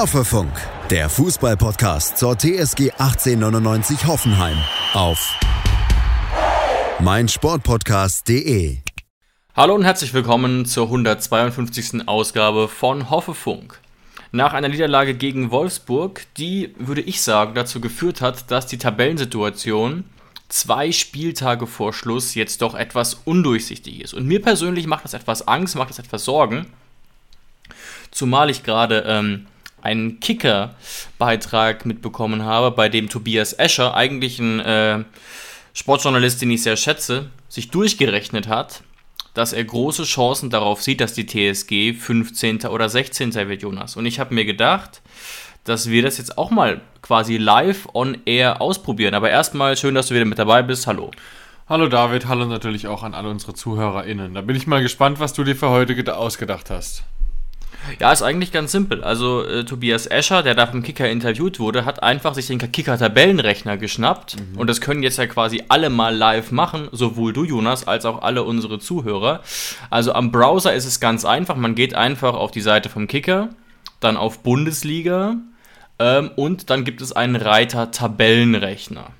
Hoffefunk, der Fußballpodcast zur TSG 1899 Hoffenheim auf meinsportpodcast.de. Hallo und herzlich willkommen zur 152. Ausgabe von Hoffefunk. Nach einer Niederlage gegen Wolfsburg, die, würde ich sagen, dazu geführt hat, dass die Tabellensituation zwei Spieltage vor Schluss jetzt doch etwas undurchsichtig ist. Und mir persönlich macht das etwas Angst, macht das etwas Sorgen. Zumal ich gerade ähm, einen Kicker-Beitrag mitbekommen habe, bei dem Tobias Escher, eigentlich ein äh, Sportjournalist, den ich sehr schätze, sich durchgerechnet hat, dass er große Chancen darauf sieht, dass die TSG 15. oder 16. wird, Jonas. Und ich habe mir gedacht, dass wir das jetzt auch mal quasi live on air ausprobieren. Aber erstmal schön, dass du wieder mit dabei bist. Hallo. Hallo David, hallo natürlich auch an alle unsere ZuhörerInnen. Da bin ich mal gespannt, was du dir für heute ausgedacht hast. Ja, ist eigentlich ganz simpel. Also äh, Tobias Escher, der da vom Kicker interviewt wurde, hat einfach sich den Kicker-Tabellenrechner geschnappt. Mhm. Und das können jetzt ja quasi alle mal live machen, sowohl du, Jonas, als auch alle unsere Zuhörer. Also am Browser ist es ganz einfach. Man geht einfach auf die Seite vom Kicker, dann auf Bundesliga ähm, und dann gibt es einen Reiter Tabellenrechner.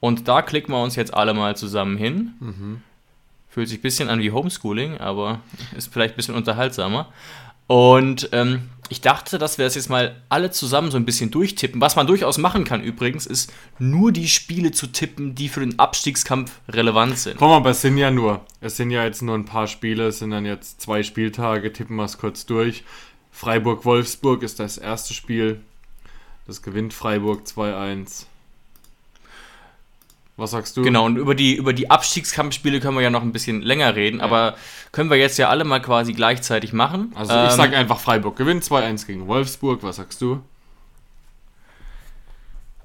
Und da klicken wir uns jetzt alle mal zusammen hin. Mhm. Fühlt sich ein bisschen an wie Homeschooling, aber ist vielleicht ein bisschen unterhaltsamer. Und ähm, ich dachte, dass wir das jetzt mal alle zusammen so ein bisschen durchtippen. Was man durchaus machen kann übrigens, ist nur die Spiele zu tippen, die für den Abstiegskampf relevant sind. Komm, aber es sind ja nur, es sind ja jetzt nur ein paar Spiele, es sind dann jetzt zwei Spieltage, tippen wir es kurz durch. Freiburg-Wolfsburg ist das erste Spiel. Das gewinnt Freiburg 2-1. Was sagst du? Genau, und über die, über die Abstiegskampfspiele können wir ja noch ein bisschen länger reden, ja. aber können wir jetzt ja alle mal quasi gleichzeitig machen. Also ähm, ich sage einfach Freiburg gewinnt 2-1 gegen Wolfsburg, was sagst du?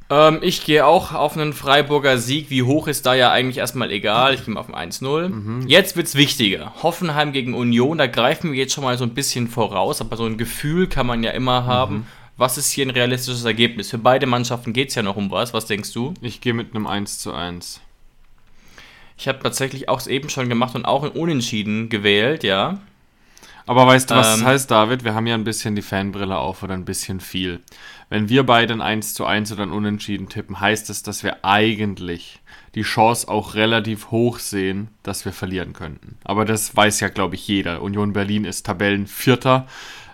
Ähm, ich gehe auch auf einen Freiburger Sieg. Wie hoch ist da ja eigentlich erstmal egal. Ich gehe mal auf ein 1-0. Mhm. Jetzt es wichtiger. Hoffenheim gegen Union, da greifen wir jetzt schon mal so ein bisschen voraus, aber so ein Gefühl kann man ja immer haben. Mhm was ist hier ein realistisches Ergebnis? Für beide Mannschaften geht es ja noch um was. Was denkst du? Ich gehe mit einem 1 zu 1. Ich habe tatsächlich auch eben schon gemacht und auch ein Unentschieden gewählt, ja. Aber weißt du, was ähm, das heißt, David? Wir haben ja ein bisschen die Fanbrille auf oder ein bisschen viel. Wenn wir beide ein 1 zu 1 oder ein Unentschieden tippen, heißt es, dass wir eigentlich die Chance auch relativ hoch sehen, dass wir verlieren könnten. Aber das weiß ja, glaube ich, jeder. Union Berlin ist Tabellenvierter.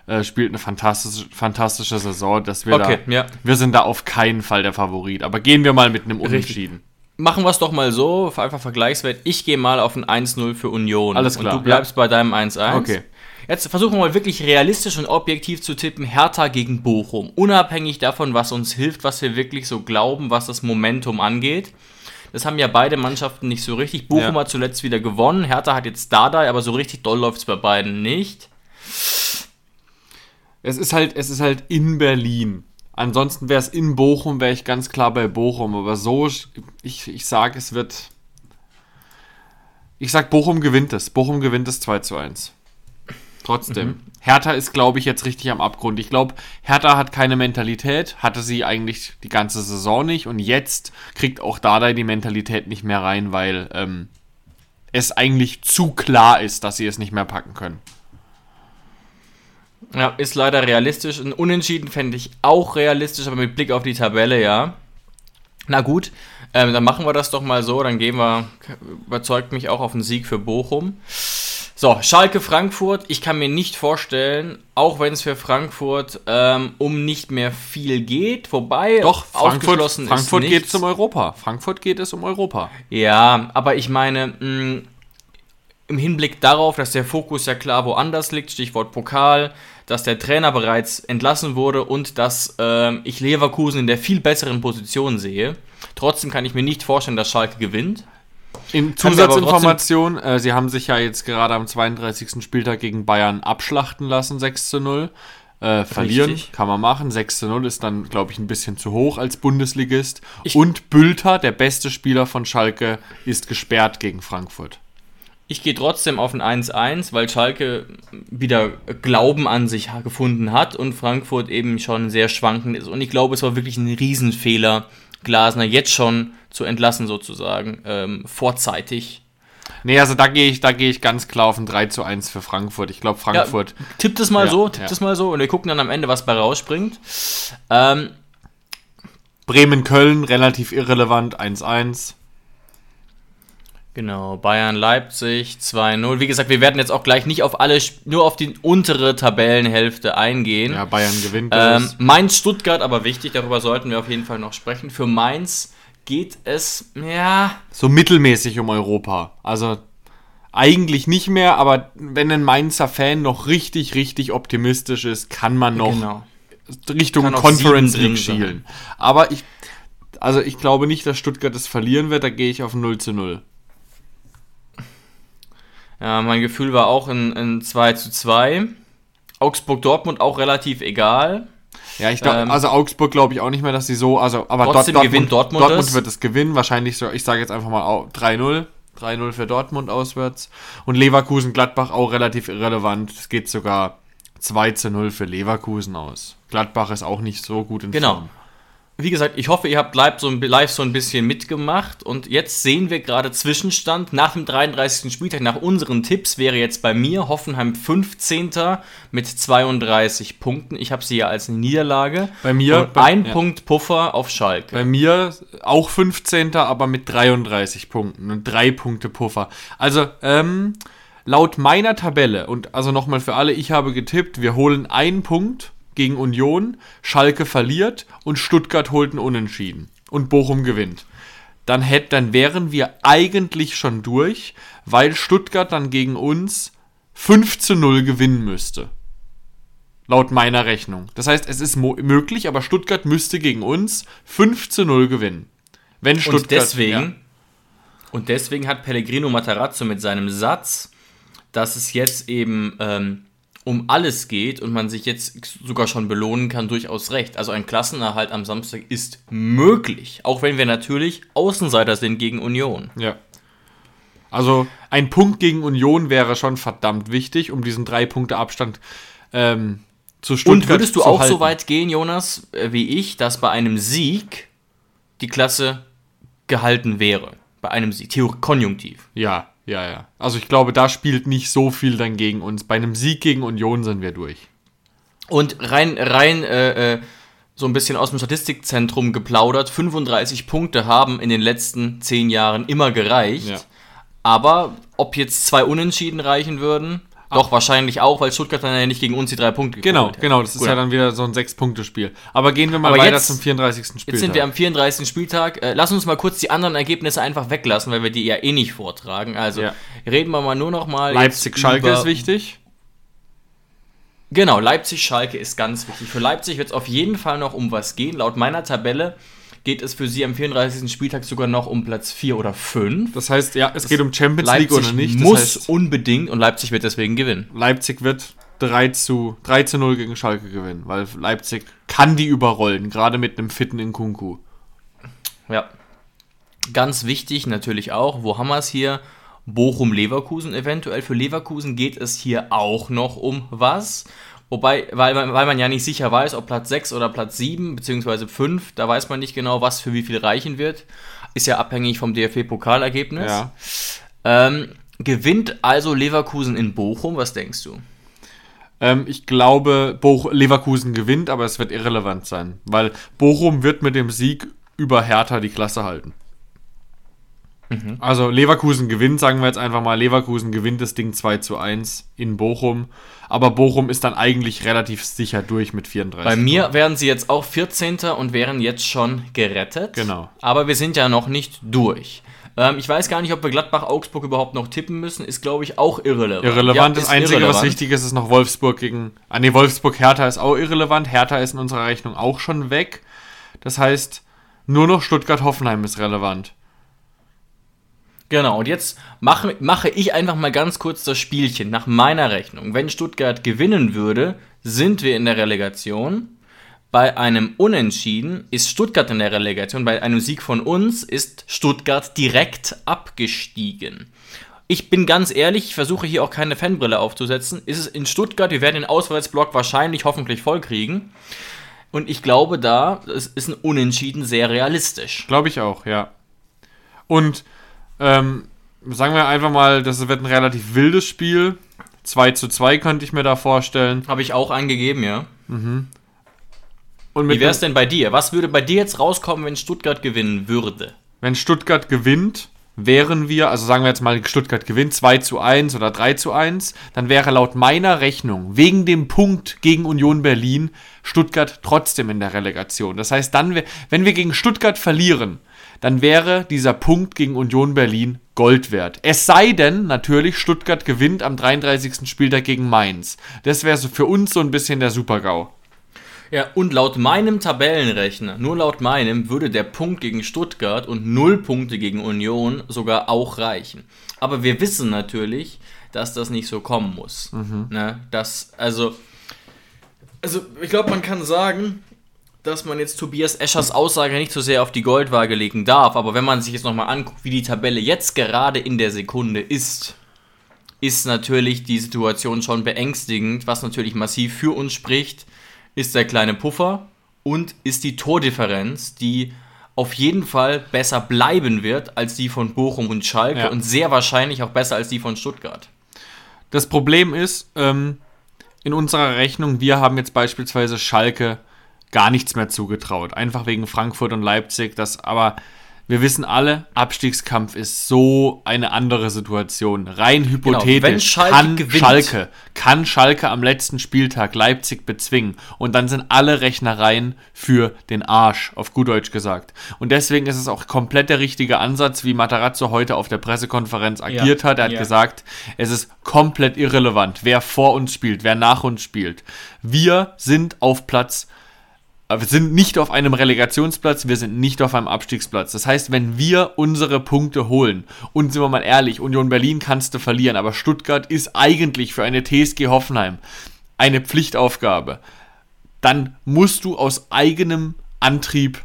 Äh, spielt eine fantastische, fantastische Saison, dass wir okay, da, ja. wir sind da auf keinen Fall der Favorit. Aber gehen wir mal mit einem Unentschieden. Richtig. Machen wir es doch mal so, einfach Vergleichswert. Ich gehe mal auf ein 1-0 für Union. Alles klar. Und du bleibst ja. bei deinem 1-1. Okay. Jetzt versuchen wir mal wirklich realistisch und objektiv zu tippen. Hertha gegen Bochum. Unabhängig davon, was uns hilft, was wir wirklich so glauben, was das Momentum angeht. Das haben ja beide Mannschaften nicht so richtig. Bochum ja. hat zuletzt wieder gewonnen. Hertha hat jetzt Dardai, aber so richtig doll läuft es bei beiden nicht es ist halt, es ist halt in Berlin. Ansonsten wäre es in Bochum, wäre ich ganz klar bei Bochum. Aber so, ich, ich sage, es wird. Ich sage, Bochum gewinnt es. Bochum gewinnt es 2 zu 1. Trotzdem. Mhm. Hertha ist, glaube ich, jetzt richtig am Abgrund. Ich glaube, Hertha hat keine Mentalität, hatte sie eigentlich die ganze Saison nicht und jetzt kriegt auch Dardai die Mentalität nicht mehr rein, weil ähm, es eigentlich zu klar ist, dass sie es nicht mehr packen können. Ja, ist leider realistisch. Ein Unentschieden fände ich auch realistisch, aber mit Blick auf die Tabelle, ja. Na gut, ähm, dann machen wir das doch mal so. Dann gehen wir, überzeugt mich auch auf einen Sieg für Bochum. So, Schalke Frankfurt. Ich kann mir nicht vorstellen, auch wenn es für Frankfurt ähm, um nicht mehr viel geht, wobei doch Frankfurt, Frankfurt geht es um Europa. Frankfurt geht es um Europa. Ja, aber ich meine, mh, mm, im Hinblick darauf, dass der Fokus ja klar woanders liegt, Stichwort Pokal, dass der Trainer bereits entlassen wurde und dass äh, ich Leverkusen in der viel besseren Position sehe. Trotzdem kann ich mir nicht vorstellen, dass Schalke gewinnt. In Zusatzinformation, äh, sie haben sich ja jetzt gerade am 32. Spieltag gegen Bayern abschlachten lassen, 6 zu 0. Äh, verlieren Richtig. kann man machen. 6 zu 0 ist dann, glaube ich, ein bisschen zu hoch als Bundesligist. Ich und Bülter, der beste Spieler von Schalke, ist gesperrt gegen Frankfurt. Ich gehe trotzdem auf ein 1-1, weil Schalke wieder Glauben an sich gefunden hat und Frankfurt eben schon sehr schwankend ist. Und ich glaube, es war wirklich ein Riesenfehler, Glasner jetzt schon zu entlassen, sozusagen, ähm, vorzeitig. Nee, also da gehe ich, da gehe ich ganz klar auf ein 3 zu 1 für Frankfurt. Ich glaube, Frankfurt. Ja, tippt es mal Ja, so, tippt ja. es mal so und wir gucken dann am Ende, was bei rausspringt. Ähm, Bremen-Köln, relativ irrelevant, 1-1. Genau, Bayern-Leipzig 2-0. Wie gesagt, wir werden jetzt auch gleich nicht auf alle, nur auf die untere Tabellenhälfte eingehen. Ja, Bayern gewinnt. Ähm, das. Mainz-Stuttgart, aber wichtig, darüber sollten wir auf jeden Fall noch sprechen. Für Mainz geht es, ja, so mittelmäßig um Europa. Also eigentlich nicht mehr, aber wenn ein Mainzer Fan noch richtig, richtig optimistisch ist, kann man noch genau. Richtung Kann Conference League schielen. Aber ich, also ich glaube nicht, dass Stuttgart es verlieren wird, da gehe ich auf 0 zu 0. Ja, mein Gefühl war auch in, in 2 zu 2. Augsburg-Dortmund auch relativ egal. Ja, ich glaube, Ähm, also Augsburg glaube ich auch nicht mehr, dass sie so, also, aber Trotzdem Dort- gewinnt Dortmund Dortmund das. wird es gewinnen, wahrscheinlich so, ich sage jetzt einfach mal au- 3-0. 3-0 für Dortmund auswärts. Und Leverkusen-Gladbach auch relativ irrelevant. Es geht sogar 2 zu 0 für Leverkusen aus. Gladbach ist auch nicht so gut in Genau. Form. Wie gesagt, ich hoffe, ihr habt live so, ein, live so ein bisschen mitgemacht und jetzt sehen wir gerade Zwischenstand. Nach dem 33. Spieltag, nach unseren Tipps, wäre jetzt bei mir Hoffenheim 15. mit 32 Punkten. Ich habe sie ja als Niederlage. Bei mir- Und bei- ein ja. Punkt Puffer auf Schalke. Bei mir auch 15. aber mit 33 Punkten und 3 Punkte Puffer. Also, ähm, laut meiner Tabelle, und also nochmal für alle, ich habe getippt, wir holen einen Punkt gegen Union, Schalke verliert und Stuttgart holt einen Unentschieden. Und Bochum gewinnt. Dann, hätt, dann wären wir eigentlich schon durch, weil Stuttgart dann gegen uns 5 zu 0 gewinnen müsste. Laut meiner Rechnung. Das heißt, es ist möglich, aber Stuttgart müsste gegen uns 5 zu 0 gewinnen. Wenn Stuttgart. Und deswegen, ja. und deswegen hat Pellegrino Matarazzo mit seinem Satz, dass es jetzt eben ähm, um alles geht und man sich jetzt sogar schon belohnen kann, durchaus recht. Also ein Klassenerhalt am Samstag ist möglich, auch wenn wir natürlich Außenseiter sind gegen Union. Ja. Also ein Punkt gegen Union wäre schon verdammt wichtig, um diesen drei Punkte Abstand ähm, zu Stuttgart Und würdest du auch halten. so weit gehen, Jonas, äh, wie ich, dass bei einem Sieg die Klasse gehalten wäre? Bei einem Sieg, Theor konjunktiv. Ja, ja, ja. Also ich glaube, da spielt nicht so viel dann gegen uns. Bei einem Sieg gegen Union sind wir durch. Und rein, rein äh, äh, so ein bisschen aus dem Statistikzentrum geplaudert, 35 Punkte haben in den letzten 10 Jahren immer gereicht. Ja. Aber ob jetzt zwei Unentschieden reichen würden, doch wahrscheinlich auch, weil Stuttgart dann ja nicht gegen uns die drei Punkte Genau, hätte. genau. Das ist Gut. ja dann wieder so ein Sechs-Punkte-Spiel. Aber gehen wir mal Aber weiter jetzt- zum 34. Spieltag. Jetzt sind wir am 34. Spieltag. Äh, lass uns mal kurz die anderen Ergebnisse einfach weglassen, weil wir die ja eh nicht vortragen. Also Ja. reden wir mal nur noch mal. Leipzig-Schalke ist wichtig. Genau, Leipzig-Schalke ist ganz wichtig. Für Leipzig wird es auf jeden Fall noch um was gehen. Laut meiner Tabelle geht es für sie am 34. Spieltag sogar noch um Platz 4 oder 5. Das heißt, ja, es geht um Champions Leipzig League oder nicht. Das muss heißt, unbedingt und Leipzig wird deswegen gewinnen. Leipzig wird 3 zu, 3 zu 0 gegen Schalke gewinnen, weil Leipzig kann die überrollen, gerade mit einem fitten Nkunku. Ja. Ganz wichtig natürlich auch, wo haben wir es hier? Bochum-Leverkusen eventuell. Für Leverkusen geht es hier auch noch um was. Wobei, weil man, weil man ja nicht sicher weiß, ob Platz 6 oder Platz 7 beziehungsweise 5, da weiß man nicht genau, was für wie viel reichen wird. Ist ja abhängig vom DFB-Pokalergebnis. Ja. Ähm, gewinnt also Leverkusen in Bochum, was denkst du? Ähm, ich glaube, Boch Leverkusen gewinnt, aber es wird irrelevant sein, weil Bochum wird mit dem Sieg über Hertha die Klasse halten. Also Leverkusen gewinnt, sagen wir jetzt einfach mal, Leverkusen gewinnt das Ding 2 zu 1 in Bochum, aber Bochum ist dann eigentlich relativ sicher durch mit 34. Bei mir wären sie jetzt auch 14. und wären jetzt schon gerettet. Genau. Aber wir sind ja noch nicht durch. Ähm, ich weiß gar nicht, ob wir Gladbach-Augsburg überhaupt noch tippen müssen. Ist, glaube ich, auch irrelevant. Irrelevant. Ja, das Einzige, was irrelevant. wichtig ist, ist noch Wolfsburg gegen. Ah, nee, Wolfsburg-Hertha ist auch irrelevant. Hertha ist in unserer Rechnung auch schon weg. Das heißt, nur noch Stuttgart-Hoffenheim ist relevant. Genau, und jetzt mache, mache ich einfach mal ganz kurz das Spielchen nach meiner Rechnung. Wenn Stuttgart gewinnen würde, sind wir in der Relegation. Bei einem Unentschieden ist Stuttgart in der Relegation. Bei einem Sieg von uns ist Stuttgart direkt abgestiegen. Ich bin ganz ehrlich, ich versuche hier auch keine Fanbrille aufzusetzen. Ist es in Stuttgart, wir werden den Auswärtsblock wahrscheinlich hoffentlich voll kriegen. Und ich glaube, da ist ein Unentschieden sehr realistisch. Glaube ich auch, ja. Und ähm, sagen wir einfach mal, das wird ein relativ wildes Spiel. 2 zu 2 könnte ich mir da vorstellen. Habe ich auch angegeben, ja. Und mit Wie wäre es denn bei dir? Was würde bei dir jetzt rauskommen, wenn Stuttgart gewinnen würde? Wenn Stuttgart gewinnt, wären wir, also sagen wir jetzt mal, Stuttgart gewinnt 2 zu 1 oder 3 zu 1, dann wäre laut meiner Rechnung wegen dem Punkt gegen Union Berlin Stuttgart trotzdem in der Relegation. Das heißt, dann, wenn wir gegen Stuttgart verlieren, dann wäre dieser Punkt gegen Union Berlin Gold wert. Es sei denn, natürlich, Stuttgart gewinnt am 33. Spieltag gegen Mainz. Das wäre so für uns so ein bisschen der Super-GAU. Ja, und laut meinem Tabellenrechner, nur laut meinem, würde der Punkt gegen Stuttgart und null Punkte gegen Union sogar auch reichen. Aber wir wissen natürlich, dass das nicht so kommen muss. Ne? Das, also, also, ich glaube, man kann sagen, dass man jetzt Tobias Eschers Aussage nicht so sehr auf die Goldwaage legen darf, aber wenn man sich jetzt nochmal anguckt, wie die Tabelle jetzt gerade in der Sekunde ist, ist natürlich die Situation schon beängstigend, was natürlich massiv für uns spricht, ist der kleine Puffer und ist die Tordifferenz, die auf jeden Fall besser bleiben wird als die von Bochum und Schalke Ja. und sehr wahrscheinlich auch besser als die von Stuttgart. Das Problem ist, ähm, in unserer Rechnung, wir haben jetzt beispielsweise Schalke gar nichts mehr zugetraut. Einfach wegen Frankfurt und Leipzig. Das aber, wir wissen alle, Abstiegskampf ist so eine andere Situation. Rein hypothetisch wenn Schalke kann gewinnt. Schalke, kann Schalke am letzten Spieltag Leipzig bezwingen. Und dann sind alle Rechnereien für den Arsch, auf gut Deutsch gesagt. Und deswegen ist es auch komplett der richtige Ansatz, wie Matarazzo heute auf der Pressekonferenz agiert hat. Er hat ja. gesagt, es ist komplett irrelevant, wer vor uns spielt, wer nach uns spielt. Wir sind auf Platz, wir sind nicht auf einem Relegationsplatz, wir sind nicht auf einem Abstiegsplatz. Das heißt, wenn wir unsere Punkte holen, und sind wir mal ehrlich, Union Berlin kannst du verlieren, aber Stuttgart ist eigentlich für eine TSG Hoffenheim eine Pflichtaufgabe, dann musst du aus eigenem Antrieb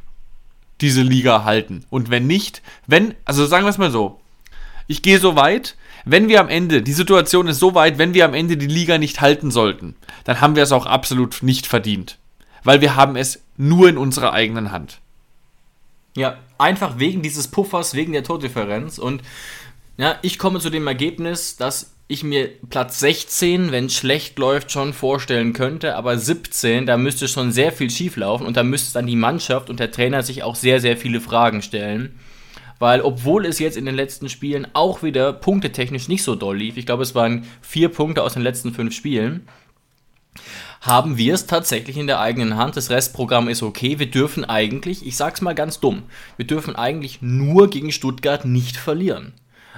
diese Liga halten. Und wenn nicht, wenn, also sagen wir es mal so, ich gehe so weit, wenn wir am Ende, die Situation ist so weit, wenn wir am Ende die Liga nicht halten sollten, dann haben wir es auch absolut nicht verdient. Weil wir haben es nur in unserer eigenen Hand. Ja, einfach wegen dieses Puffers, wegen der Tordifferenz. Und ja, ich komme zu dem Ergebnis, dass ich mir Platz 16, wenn es schlecht läuft, schon vorstellen könnte. Aber 17, da müsste schon sehr viel schief laufen und da müsste dann die Mannschaft und der Trainer sich auch sehr, sehr viele Fragen stellen. Weil, obwohl es jetzt in den letzten Spielen auch wieder punktetechnisch nicht so doll lief, ich glaube, es waren vier Punkte aus den letzten fünf Spielen, haben wir es tatsächlich in der eigenen Hand. Das Restprogramm ist okay. Wir dürfen eigentlich, ich sag's mal ganz dumm, wir dürfen eigentlich nur gegen Stuttgart nicht verlieren.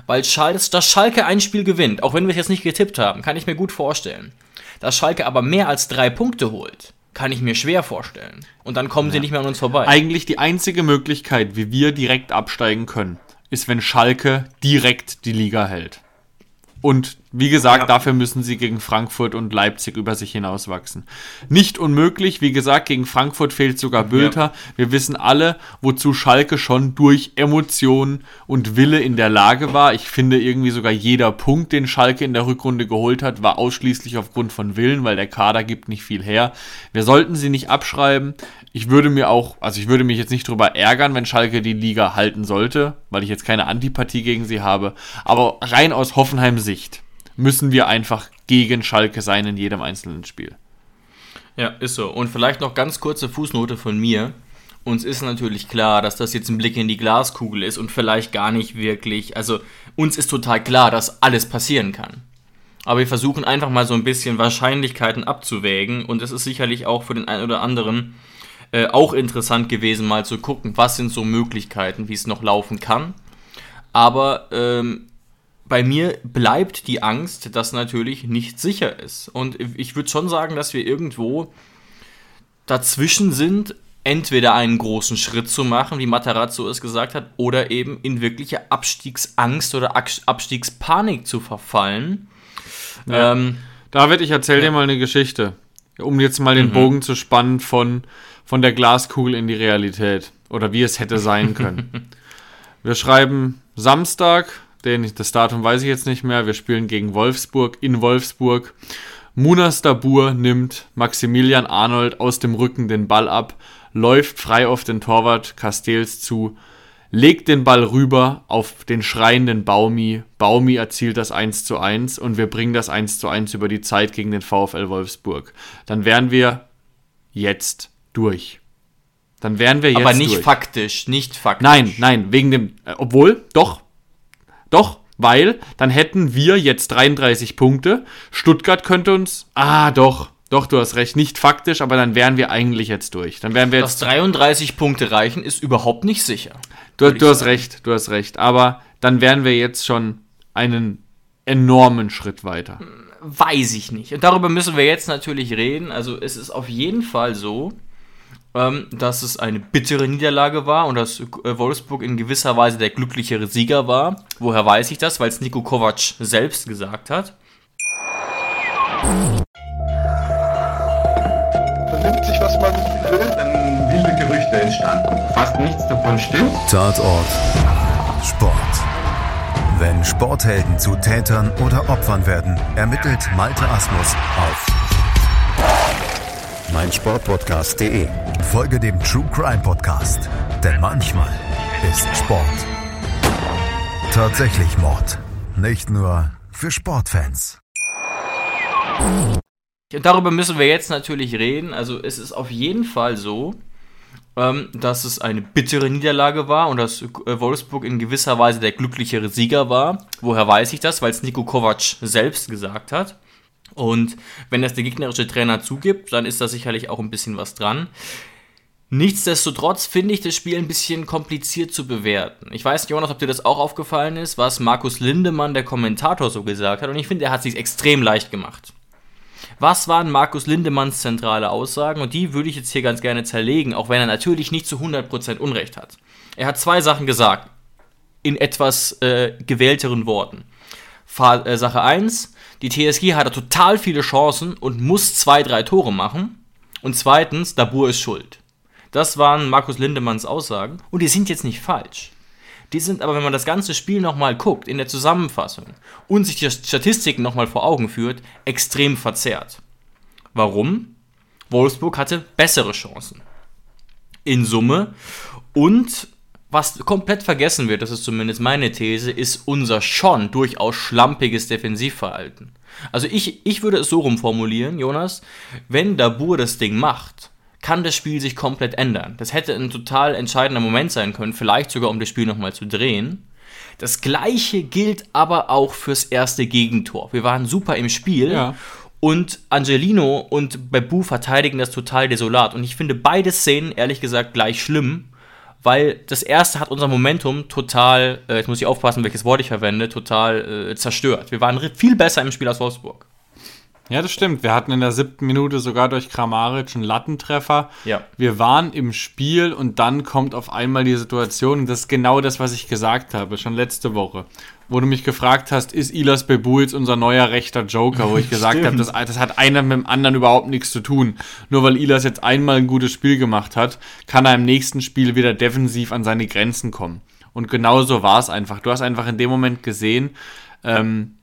Weil Schal dass Schalke ein Spiel gewinnt, auch wenn wir es jetzt nicht getippt haben, kann ich mir gut vorstellen. Dass Schalke aber mehr als drei Punkte holt, kann ich mir schwer vorstellen. Und dann kommen sie nicht mehr an uns vorbei. Eigentlich die einzige Möglichkeit, wie wir direkt absteigen können, ist, wenn Schalke direkt die Liga hält. Und wie gesagt, Ja. dafür müssen sie gegen Frankfurt und Leipzig über sich hinauswachsen. Nicht unmöglich, wie gesagt, gegen Frankfurt fehlt sogar Bülter. Wir wissen alle, wozu Schalke schon durch Emotion und Wille in der Lage war. Ich finde irgendwie sogar jeder Punkt, den Schalke in der Rückrunde geholt hat, war ausschließlich aufgrund von Willen, weil der Kader gibt nicht viel her. Wir sollten sie nicht abschreiben. Ich würde mir auch, also ich würde mich jetzt nicht drüber ärgern, wenn Schalke die Liga halten sollte, weil ich jetzt keine Antipathie gegen sie habe. Aber rein aus Hoffenheim Sicht müssen wir einfach gegen Schalke sein in jedem einzelnen Spiel. Ja, ist so. Und vielleicht noch ganz kurze Fußnote von mir. Uns ist natürlich klar, dass das jetzt ein Blick in die Glaskugel ist und vielleicht gar nicht wirklich. Also, uns ist total klar, dass alles passieren kann. Aber wir versuchen einfach mal so ein bisschen Wahrscheinlichkeiten abzuwägen und es ist sicherlich auch für den einen oder anderen äh, auch interessant gewesen, mal zu gucken, was sind so Möglichkeiten, wie es noch laufen kann. Aber ähm, bei mir bleibt die Angst, dass natürlich nicht sicher ist. Und ich würde schon sagen, dass wir irgendwo dazwischen sind, entweder einen großen Schritt zu machen, wie Matarazzo es gesagt hat, oder eben in wirkliche Abstiegsangst oder Abs- Abstiegspanik zu verfallen. Ja. Ähm, David, ich erzähle dir mal eine Geschichte, um jetzt mal den Bogen zu spannen von, von der Glaskugel in die Realität oder wie es hätte sein können. Wir schreiben Samstag, den, das Datum weiß ich jetzt nicht mehr, wir spielen gegen Wolfsburg in Wolfsburg. Munas Dabur nimmt Maximilian Arnold aus dem Rücken den Ball ab, läuft frei auf den Torwart Castells zu, legt den Ball rüber auf den schreienden Baumi. Baumi erzielt das 1 zu 1 und wir bringen das 1 zu 1 über die Zeit gegen den VfL Wolfsburg. Dann wären wir jetzt durch. Dann wären wir jetzt Aber nicht durch. faktisch, nicht faktisch. Nein, nein, wegen dem. Äh, obwohl, doch. Doch, weil dann hätten wir jetzt 33 Punkte. Stuttgart könnte uns. Ah, doch. Doch, du hast recht. Nicht faktisch, aber dann wären wir eigentlich jetzt durch. Dann wären wir Dass jetzt. 33 Punkte reichen, ist überhaupt nicht sicher. Du, du hast recht, du hast recht. Aber dann wären wir jetzt schon einen enormen Schritt weiter. Weiß ich nicht. Und darüber müssen wir jetzt natürlich reden. Also es ist auf jeden Fall so, ähm, dass es eine bittere Niederlage war und dass äh, Wolfsburg in gewisser Weise der glücklichere Sieger war. Woher weiß ich das? Weil es Niko Kovac selbst gesagt hat. Man nimmt sich, was man will. dann wilde Gerüchte entstanden. Fast nichts davon stimmt. Tatort Sport. Wenn Sporthelden zu Tätern oder Opfern werden, ermittelt Malte Asmus auf meinsportpodcast.de. Folge dem True Crime Podcast, denn manchmal ist Sport tatsächlich Mord. Nicht nur für Sportfans. Und darüber müssen wir jetzt natürlich reden. Also es ist auf jeden Fall so, ähm, dass es eine bittere Niederlage war und dass Wolfsburg in gewisser Weise der glücklichere Sieger war. Woher weiß ich das? Weil es Niko Kovac selbst gesagt hat. Und wenn das der gegnerische Trainer zugibt, dann ist da sicherlich auch ein bisschen was dran. Nichtsdestotrotz finde ich das Spiel ein bisschen kompliziert zu bewerten. Ich weiß nicht, Jonas, ob dir das auch aufgefallen ist, was Markus Lindemann, der Kommentator, so gesagt hat. Und ich finde, er hat sich extrem leicht gemacht. Was waren Markus Lindemanns zentrale Aussagen? Und die würde ich jetzt hier ganz gerne zerlegen, auch wenn er natürlich nicht zu 100% Unrecht hat. Er hat zwei Sachen gesagt, in etwas äh, gewählteren Worten. Fa äh, Sache 1, die TSG hatte total viele Chancen und muss zwei, drei Tore machen. Und zweitens, Dabur ist schuld. Das waren Markus Lindemanns Aussagen und die sind jetzt nicht falsch. Die sind aber, wenn man das ganze Spiel nochmal guckt, in der Zusammenfassung und sich die Statistiken nochmal vor Augen führt, extrem verzerrt. Warum? Wolfsburg hatte bessere Chancen. In Summe. Und was komplett vergessen wird, das ist zumindest meine These, ist unser schon durchaus schlampiges Defensivverhalten. Also ich, ich würde es so rumformulieren, Jonas, wenn Dabur das Ding macht, kann das Spiel sich komplett ändern. Das hätte ein total entscheidender Moment sein können, vielleicht sogar um das Spiel nochmal zu drehen. Das gleiche gilt aber auch fürs erste Gegentor. Wir waren super im Spiel Ja. und Angelino und Bebu verteidigen das total desolat. Und ich finde beide Szenen ehrlich gesagt gleich schlimm, weil das erste hat unser Momentum total, äh, jetzt muss ich aufpassen, welches Wort ich verwende, total äh, zerstört. Wir waren viel besser im Spiel als Wolfsburg. Ja, das stimmt. Wir hatten in der siebten Minute sogar durch Kramaric einen Lattentreffer. Ja. Wir waren im Spiel und dann kommt auf einmal die Situation, und das ist genau das, was ich gesagt habe, schon letzte Woche. Wo du mich gefragt hast, ist Ilas Bebu jetzt unser neuer rechter Joker? Wo ich gesagt habe, das, das hat einer mit dem anderen überhaupt nichts zu tun. Nur weil Ilas jetzt einmal ein gutes Spiel gemacht hat, kann er im nächsten Spiel wieder defensiv an seine Grenzen kommen. Und genau so war es einfach. Du hast einfach in dem Moment gesehen, ähm,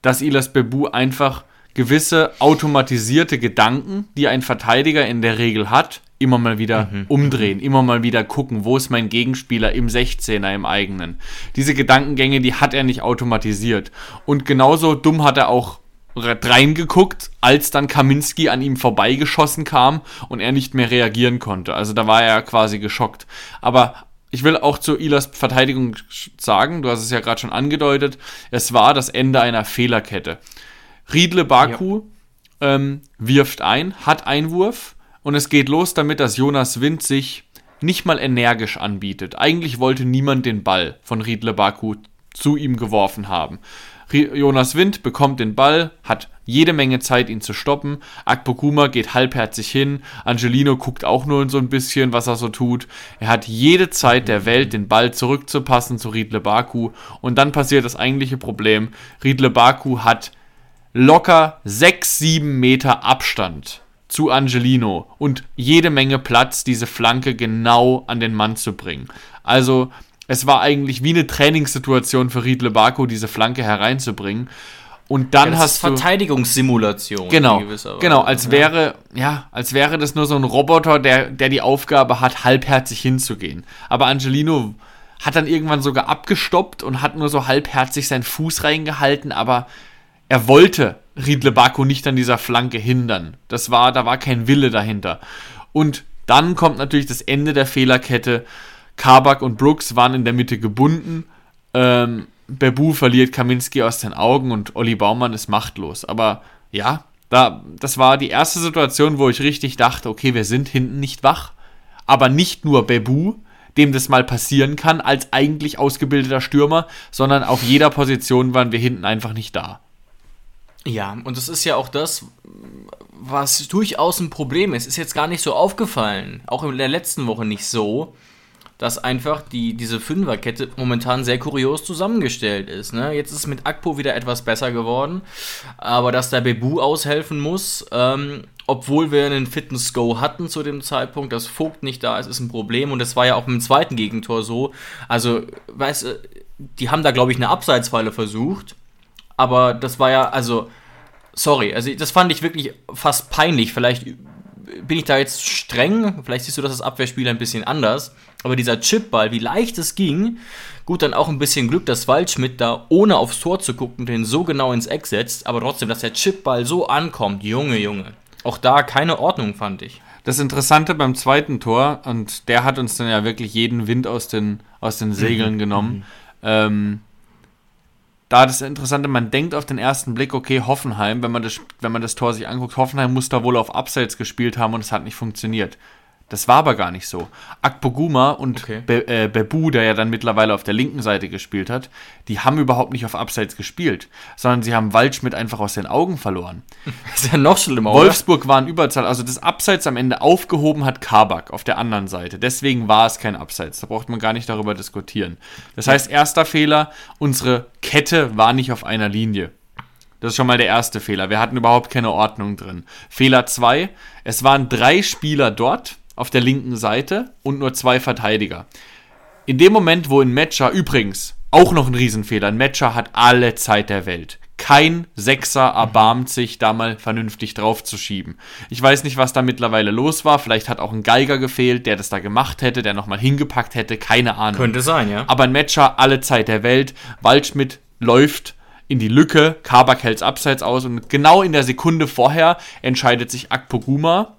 dass Ilas Bebu einfach gewisse automatisierte Gedanken, die ein Verteidiger in der Regel hat, immer mal wieder umdrehen, immer mal wieder gucken, wo ist mein Gegenspieler im 16er im eigenen. Diese Gedankengänge, die hat er nicht automatisiert. Und genauso dumm hat er auch re- reingeguckt, als dann Kaminski an ihm vorbeigeschossen kam und er nicht mehr reagieren konnte. Also da war er quasi geschockt. Aber ich will auch zu Ilas Verteidigung sagen, du hast es ja gerade schon angedeutet, es war das Ende einer Fehlerkette. Riedle Baku ähm, wirft ein, hat Einwurf und es geht los damit, dass Jonas Wind sich nicht mal energisch anbietet. Eigentlich wollte niemand den Ball von Riedle Baku zu ihm geworfen haben. Jonas Wind bekommt den Ball, hat jede Menge Zeit, ihn zu stoppen. Akpokuma geht halbherzig hin. Angelino guckt auch nur so ein bisschen, was er so tut. Er hat jede Zeit der Welt, den Ball zurückzupassen zu Riedle Baku. Und dann passiert das eigentliche Problem. Riedle Baku hat locker 6, 7 Meter Abstand zu Angelino und jede Menge Platz, diese Flanke genau an den Mann zu bringen. Also es war eigentlich wie eine Trainingssituation für Riedle Baku, diese Flanke hereinzubringen. Und dann Das hast ist du Verteidigungssimulation. genau, genau, als Ja. wäre ja, als wäre das nur so ein Roboter, der der die Aufgabe hat, halbherzig hinzugehen. Aber Angelino hat dann irgendwann sogar abgestoppt und hat nur so halbherzig seinen Fuß reingehalten, aber er wollte Riedle Baku nicht an dieser Flanke hindern. Das war, da war kein Wille dahinter. Und dann kommt natürlich das Ende der Fehlerkette. Kabak und Brooks waren in der Mitte gebunden. Ähm, Bebu verliert Kaminski aus den Augen und Olli Baumann ist machtlos. Aber ja, da, das war die erste Situation, wo ich richtig dachte, okay, wir sind hinten nicht wach. Aber nicht nur Bebu, dem das mal passieren kann, als eigentlich ausgebildeter Stürmer, sondern auf jeder Position waren wir hinten einfach nicht da. Ja, und das ist ja auch das, was durchaus ein Problem ist. Ist jetzt gar nicht so aufgefallen, auch in der letzten Woche nicht so, dass einfach die, diese Fünferkette momentan sehr kurios zusammengestellt ist. Ne? Jetzt ist es mit Akpo wieder etwas besser geworden, aber dass der Bebu aushelfen muss, ähm, obwohl wir einen Fitness-Go hatten zu dem Zeitpunkt, dass Vogt nicht da ist, ist ein Problem und das war ja auch im zweiten Gegentor so. Also, weißt du, die haben da, glaube ich, eine Abseitsfalle versucht, aber das war ja, also, sorry, also das fand ich wirklich fast peinlich. Vielleicht bin ich da jetzt streng, vielleicht siehst du das als Abwehrspieler ein bisschen anders, aber dieser Chipball, wie leicht es ging, gut, dann auch ein bisschen Glück, dass Waldschmidt da, ohne aufs Tor zu gucken, den so genau ins Eck setzt, aber trotzdem, dass der Chipball so ankommt, Junge, Junge. Auch da keine Ordnung, fand ich. Das Interessante beim zweiten Tor, und der hat uns dann ja wirklich jeden Wind aus den, aus den Segeln mhm. genommen, mhm. ähm, da das Interessante, man denkt auf den ersten Blick, okay, Hoffenheim, wenn man das, wenn man das Tor sich anguckt, Hoffenheim muss da wohl auf Abseits gespielt haben und es hat nicht funktioniert. Das war aber gar nicht so. Akpoguma und okay. Be äh, Bebu, der ja dann mittlerweile auf der linken Seite gespielt hat, die haben überhaupt nicht auf Abseits gespielt, sondern sie haben Waldschmidt einfach aus den Augen verloren. Das ist ja noch schlimmer, Wolfsburg oder? war in Überzahl. Also das Abseits am Ende aufgehoben hat Kabak auf der anderen Seite. Deswegen war es kein Abseits. Da braucht man gar nicht darüber diskutieren. Das heißt, erster Fehler, unsere Kette war nicht auf einer Linie. Das ist schon mal der erste Fehler. Wir hatten überhaupt keine Ordnung drin. Fehler 2, es waren drei Spieler dort, auf der linken Seite und nur zwei Verteidiger. In dem Moment, wo ein Matcher, übrigens, auch noch ein Riesenfehler, ein Matcher hat alle Zeit der Welt. Kein Sechser erbarmt sich, da mal vernünftig draufzuschieben. Ich weiß nicht, was da mittlerweile los war. Vielleicht hat auch ein Geiger gefehlt, der das da gemacht hätte, der nochmal hingepackt hätte. Keine Ahnung. Könnte sein, ja. Aber ein Matcher, alle Zeit der Welt. Waldschmidt läuft in die Lücke, Kabak hält's abseits aus und genau in der Sekunde vorher entscheidet sich Akpoguma,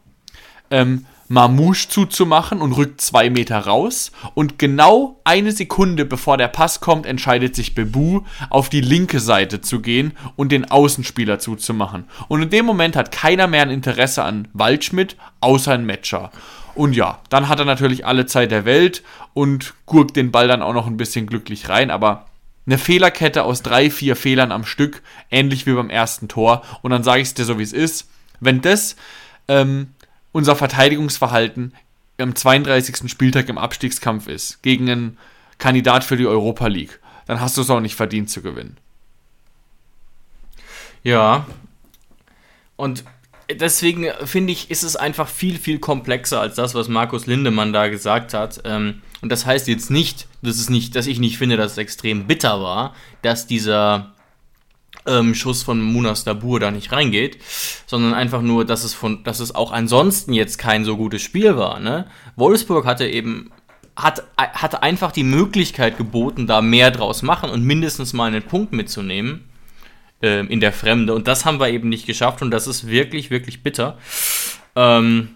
ähm, Mamouche zuzumachen und rückt zwei Meter raus. Und genau eine Sekunde bevor der Pass kommt, entscheidet sich Bebu, auf die linke Seite zu gehen und den Außenspieler zuzumachen. Und in dem Moment hat keiner mehr ein Interesse an Waldschmidt, außer ein Matcher. Und ja, dann hat er natürlich alle Zeit der Welt und gurkt den Ball dann auch noch ein bisschen glücklich rein, aber eine Fehlerkette aus drei, vier Fehlern am Stück, ähnlich wie beim ersten Tor. Und dann sage ich es dir so, wie es ist. Wenn das ähm, unser Verteidigungsverhalten am 32. Spieltag im Abstiegskampf ist, gegen einen Kandidat für die Europa League, dann hast du es auch nicht verdient zu gewinnen. Ja. Und deswegen finde ich, ist es einfach viel, viel komplexer als das, was Markus Lindemann da gesagt hat. Ähm, und das heißt jetzt nicht, dass es nicht, dass ich nicht finde, dass es extrem bitter war, dass dieser ähm, Schuss von Munas Dabur da nicht reingeht, sondern einfach nur, dass es von, dass es auch ansonsten jetzt kein so gutes Spiel war. Ne? Wolfsburg hatte eben hat, hatte einfach die Möglichkeit geboten, da mehr draus machen und mindestens mal einen Punkt mitzunehmen äh, in der Fremde. Und das haben wir eben nicht geschafft und das ist wirklich, wirklich bitter. Ähm,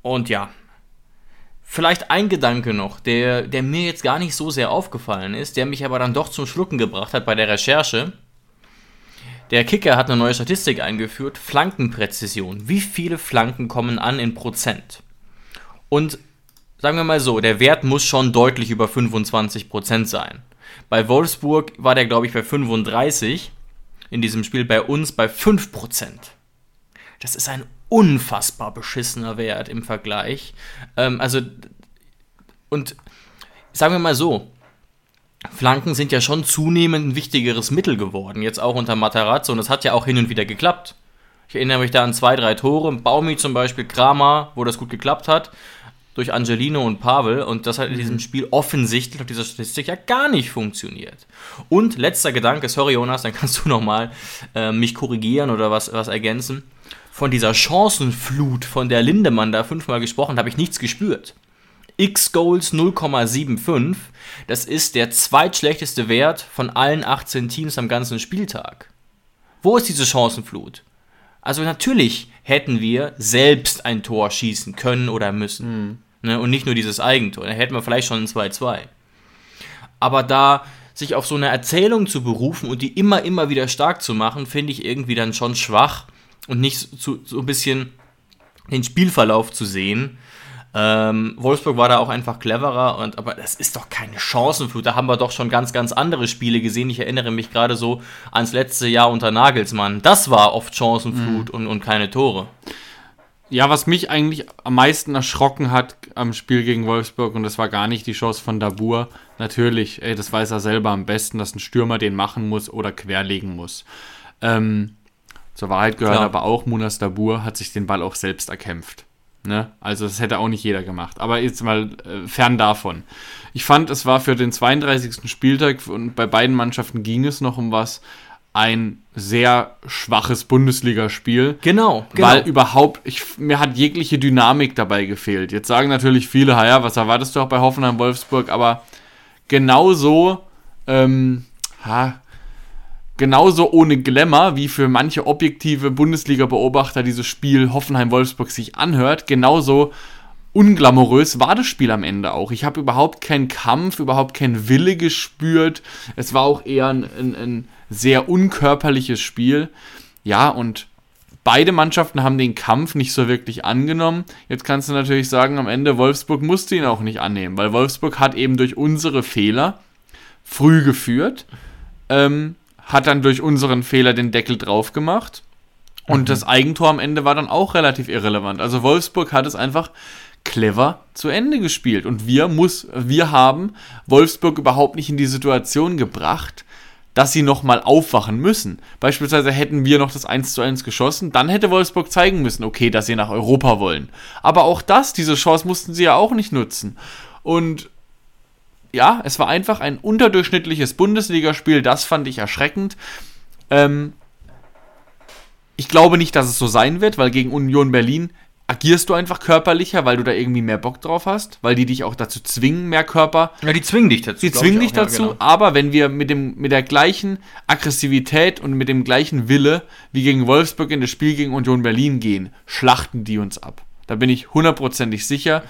und ja, vielleicht ein Gedanke noch, der, der mir jetzt gar nicht so sehr aufgefallen ist, der mich aber dann doch zum Schlucken gebracht hat bei der Recherche. Der Kicker hat eine neue Statistik eingeführt, Flankenpräzision. Wie viele Flanken kommen an in Prozent? Und sagen wir mal so, der Wert muss schon deutlich über 25% sein. Bei Wolfsburg war der, glaube ich, bei 35. In diesem Spiel bei uns bei 5%. Das ist ein unfassbar beschissener Wert im Vergleich. Ähm, also, und sagen wir mal so, Flanken sind ja schon zunehmend ein wichtigeres Mittel geworden, jetzt auch unter Matarazzo und das hat ja auch hin und wieder geklappt. Ich erinnere mich da an zwei, drei Tore, Baumi zum Beispiel, Kramer, wo das gut geklappt hat, durch Angelino und Pavel und das hat in diesem mhm. Spiel offensichtlich auf dieser Statistik ja gar nicht funktioniert. Und letzter Gedanke, sorry Jonas, dann kannst du nochmal äh, mich korrigieren oder was, was ergänzen. Von dieser Chancenflut, von der Lindemann da fünfmal gesprochen, habe ich nichts gespürt X-Goals 0,75. Das ist der zweitschlechteste Wert von allen 18 Teams am ganzen Spieltag. Wo ist diese Chancenflut? Also natürlich hätten wir selbst ein Tor schießen können oder müssen. Ne? Und nicht nur dieses Eigentor. Da hätten wir vielleicht schon ein 2-2. Aber da sich auf so eine Erzählung zu berufen und die immer, immer wieder stark zu machen, finde ich irgendwie dann schon schwach und nicht so, so ein bisschen den Spielverlauf zu sehen. Ähm, Wolfsburg war da auch einfach cleverer, und, aber das ist doch keine Chancenflut. Da haben wir doch schon ganz, ganz andere Spiele gesehen. Ich erinnere mich gerade so ans letzte Jahr unter Nagelsmann. Das war oft Chancenflut und, und keine Tore. Ja, was mich eigentlich am meisten erschrocken hat am Spiel gegen Wolfsburg, und das war gar nicht die Chance von Dabur, natürlich, ey, das weiß er selber am besten, dass ein Stürmer den machen muss oder querlegen muss. Ähm, zur Wahrheit gehört Klar. aber auch, Munas Dabur hat sich den Ball auch selbst erkämpft. Ne? Also das hätte auch nicht jeder gemacht. Aber jetzt mal äh, fern davon. Ich fand, es war für den 32. Spieltag und bei beiden Mannschaften ging es noch um was, ein sehr schwaches Bundesligaspiel. Genau, genau. Weil überhaupt, ich, mir hat jegliche Dynamik dabei gefehlt. Jetzt sagen natürlich viele, ja, was erwartest du auch bei Hoffenheim Wolfsburg, aber genauso, ähm, ha, genauso ohne Glamour, wie für manche objektive Bundesliga-Beobachter dieses Spiel Hoffenheim-Wolfsburg sich anhört, genauso unglamourös war das Spiel am Ende auch. Ich habe überhaupt keinen Kampf, überhaupt keinen Wille gespürt. Es war auch eher ein, ein, ein sehr unkörperliches Spiel. Ja, und beide Mannschaften haben den Kampf nicht so wirklich angenommen. Jetzt kannst du natürlich sagen, am Ende Wolfsburg musste ihn auch nicht annehmen, weil Wolfsburg hat eben durch unsere Fehler früh geführt, ähm, hat dann durch unseren Fehler den Deckel drauf gemacht. Und das Eigentor am Ende war dann auch relativ irrelevant. Also Wolfsburg hat es einfach clever zu Ende gespielt. Und wir muss, wir haben Wolfsburg überhaupt nicht in die Situation gebracht, dass sie nochmal aufwachen müssen. Beispielsweise hätten wir noch das 1 zu 1 geschossen, dann hätte Wolfsburg zeigen müssen, okay, dass sie nach Europa wollen. Aber auch das, diese Chance mussten sie ja auch nicht nutzen. Und ja, es war einfach ein unterdurchschnittliches Bundesligaspiel, das fand ich erschreckend. Ähm, ich glaube nicht, dass es so sein wird, weil gegen Union Berlin agierst du einfach körperlicher, weil du da irgendwie mehr Bock drauf hast, weil die dich auch dazu zwingen, mehr Körper ja, die zwingen dich dazu. Glaub zwingen ich dich auch, dazu, Ja, genau. aber wenn wir mit, dem, mit der gleichen Aggressivität und mit dem gleichen Wille wie gegen Wolfsburg in das Spiel gegen Union Berlin gehen, schlachten die uns ab. Da bin ich hundertprozentig sicher.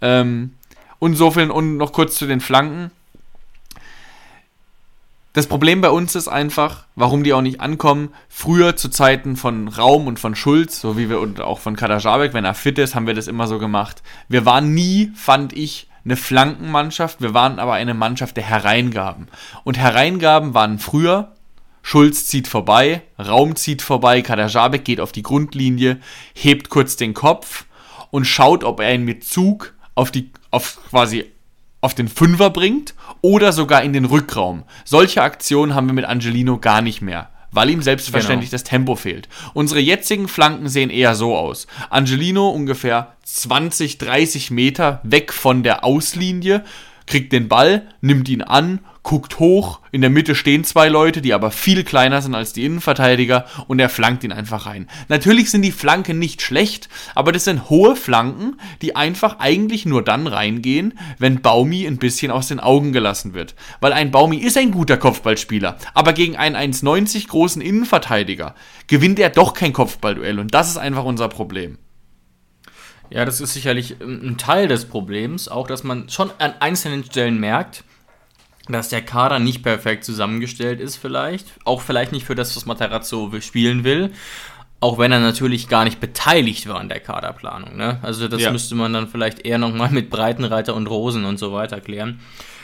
Ähm, und so viel und noch kurz zu den Flanken. Das Problem bei uns ist einfach, warum die auch nicht ankommen. Früher zu Zeiten von Raum und von Schulz, so wie wir und auch von Kader Jabek, wenn er fit ist, haben wir das immer so gemacht. Wir waren nie, fand ich, eine Flankenmannschaft, wir waren aber eine Mannschaft der Hereingaben. Und Hereingaben waren früher, Schulz zieht vorbei, Raum zieht vorbei, Kader Jabek geht auf die Grundlinie, hebt kurz den Kopf und schaut, ob er ihn mit Zug auf die, auf quasi auf den Fünfer bringt oder sogar in den Rückraum. Solche Aktionen haben wir mit Angelino gar nicht mehr, weil ihm selbstverständlich das Tempo fehlt. Unsere jetzigen Flanken sehen eher so aus. Angelino ungefähr 20, 30 Meter weg von der Auslinie, kriegt den Ball, nimmt ihn an, guckt hoch, in der Mitte stehen zwei Leute, die aber viel kleiner sind als die Innenverteidiger und er flankt ihn einfach rein. Natürlich sind die Flanken nicht schlecht, aber das sind hohe Flanken, die einfach eigentlich nur dann reingehen, wenn Baumi ein bisschen aus den Augen gelassen wird. Weil ein Baumi ist ein guter Kopfballspieler, aber gegen einen 1,90 großen Innenverteidiger gewinnt er doch kein Kopfballduell und das ist einfach unser Problem. Ja, das ist sicherlich ein Teil des Problems, auch dass man schon an einzelnen Stellen merkt, dass der Kader nicht perfekt zusammengestellt ist vielleicht, auch vielleicht nicht für das, was Materazzo spielen will, auch wenn er natürlich gar nicht beteiligt war an der Kaderplanung. Ne? Also das Ja. müsste man dann vielleicht eher nochmal mit Breitenreiter und Rosen und so weiter klären.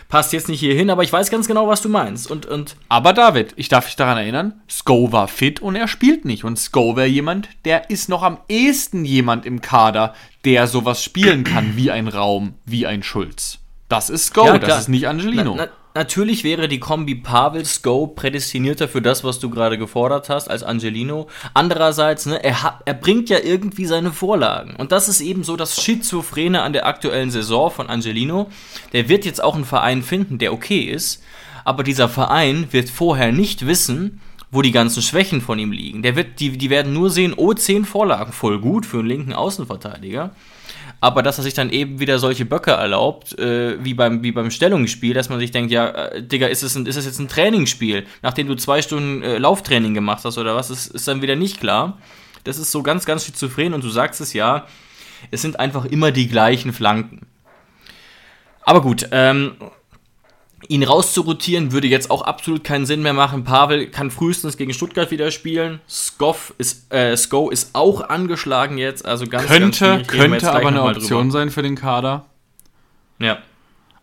Passt jetzt nicht hier hin, aber ich weiß ganz genau, was du meinst. Und, und Aber David, ich darf dich daran erinnern, Sko war fit und er spielt nicht. Und Sko wäre jemand, der ist noch am ehesten jemand im Kader, der sowas spielen kann wie ein Raum, wie ein Schulz. Das ist Sko, Ja, das ist nicht Angelino. Na, na, natürlich wäre die Kombi Pavel-Sko prädestinierter für das, was du gerade gefordert hast, als Angelino. Andererseits, ne, er, hat, er bringt ja irgendwie seine Vorlagen. Und das ist eben so das Schizophrene an der aktuellen Saison von Angelino. Der wird jetzt auch einen Verein finden, der okay ist. Aber dieser Verein wird vorher nicht wissen, wo die ganzen Schwächen von ihm liegen. Der wird, die, die werden nur sehen, oh, 10 Vorlagen, voll gut für einen linken Außenverteidiger. Aber dass er sich dann eben wieder solche Böcke erlaubt, äh, wie, beim, wie beim Stellungsspiel, dass man sich denkt, ja, äh, Digga, ist es, ein, ist es jetzt ein Trainingsspiel, nachdem du zwei Stunden äh, Lauftraining gemacht hast oder was, ist, ist dann wieder nicht klar. Das ist so ganz, ganz schizophren und du sagst es ja, es sind einfach immer die gleichen Flanken. Aber gut, ähm, ihn rauszurotieren würde jetzt auch absolut keinen Sinn mehr machen. Pavel kann frühestens gegen Stuttgart wieder spielen. Skoff ist, äh, Sko ist auch angeschlagen jetzt, also ganz Könnte, ganz könnte aber eine Option sein für den Kader. Ja.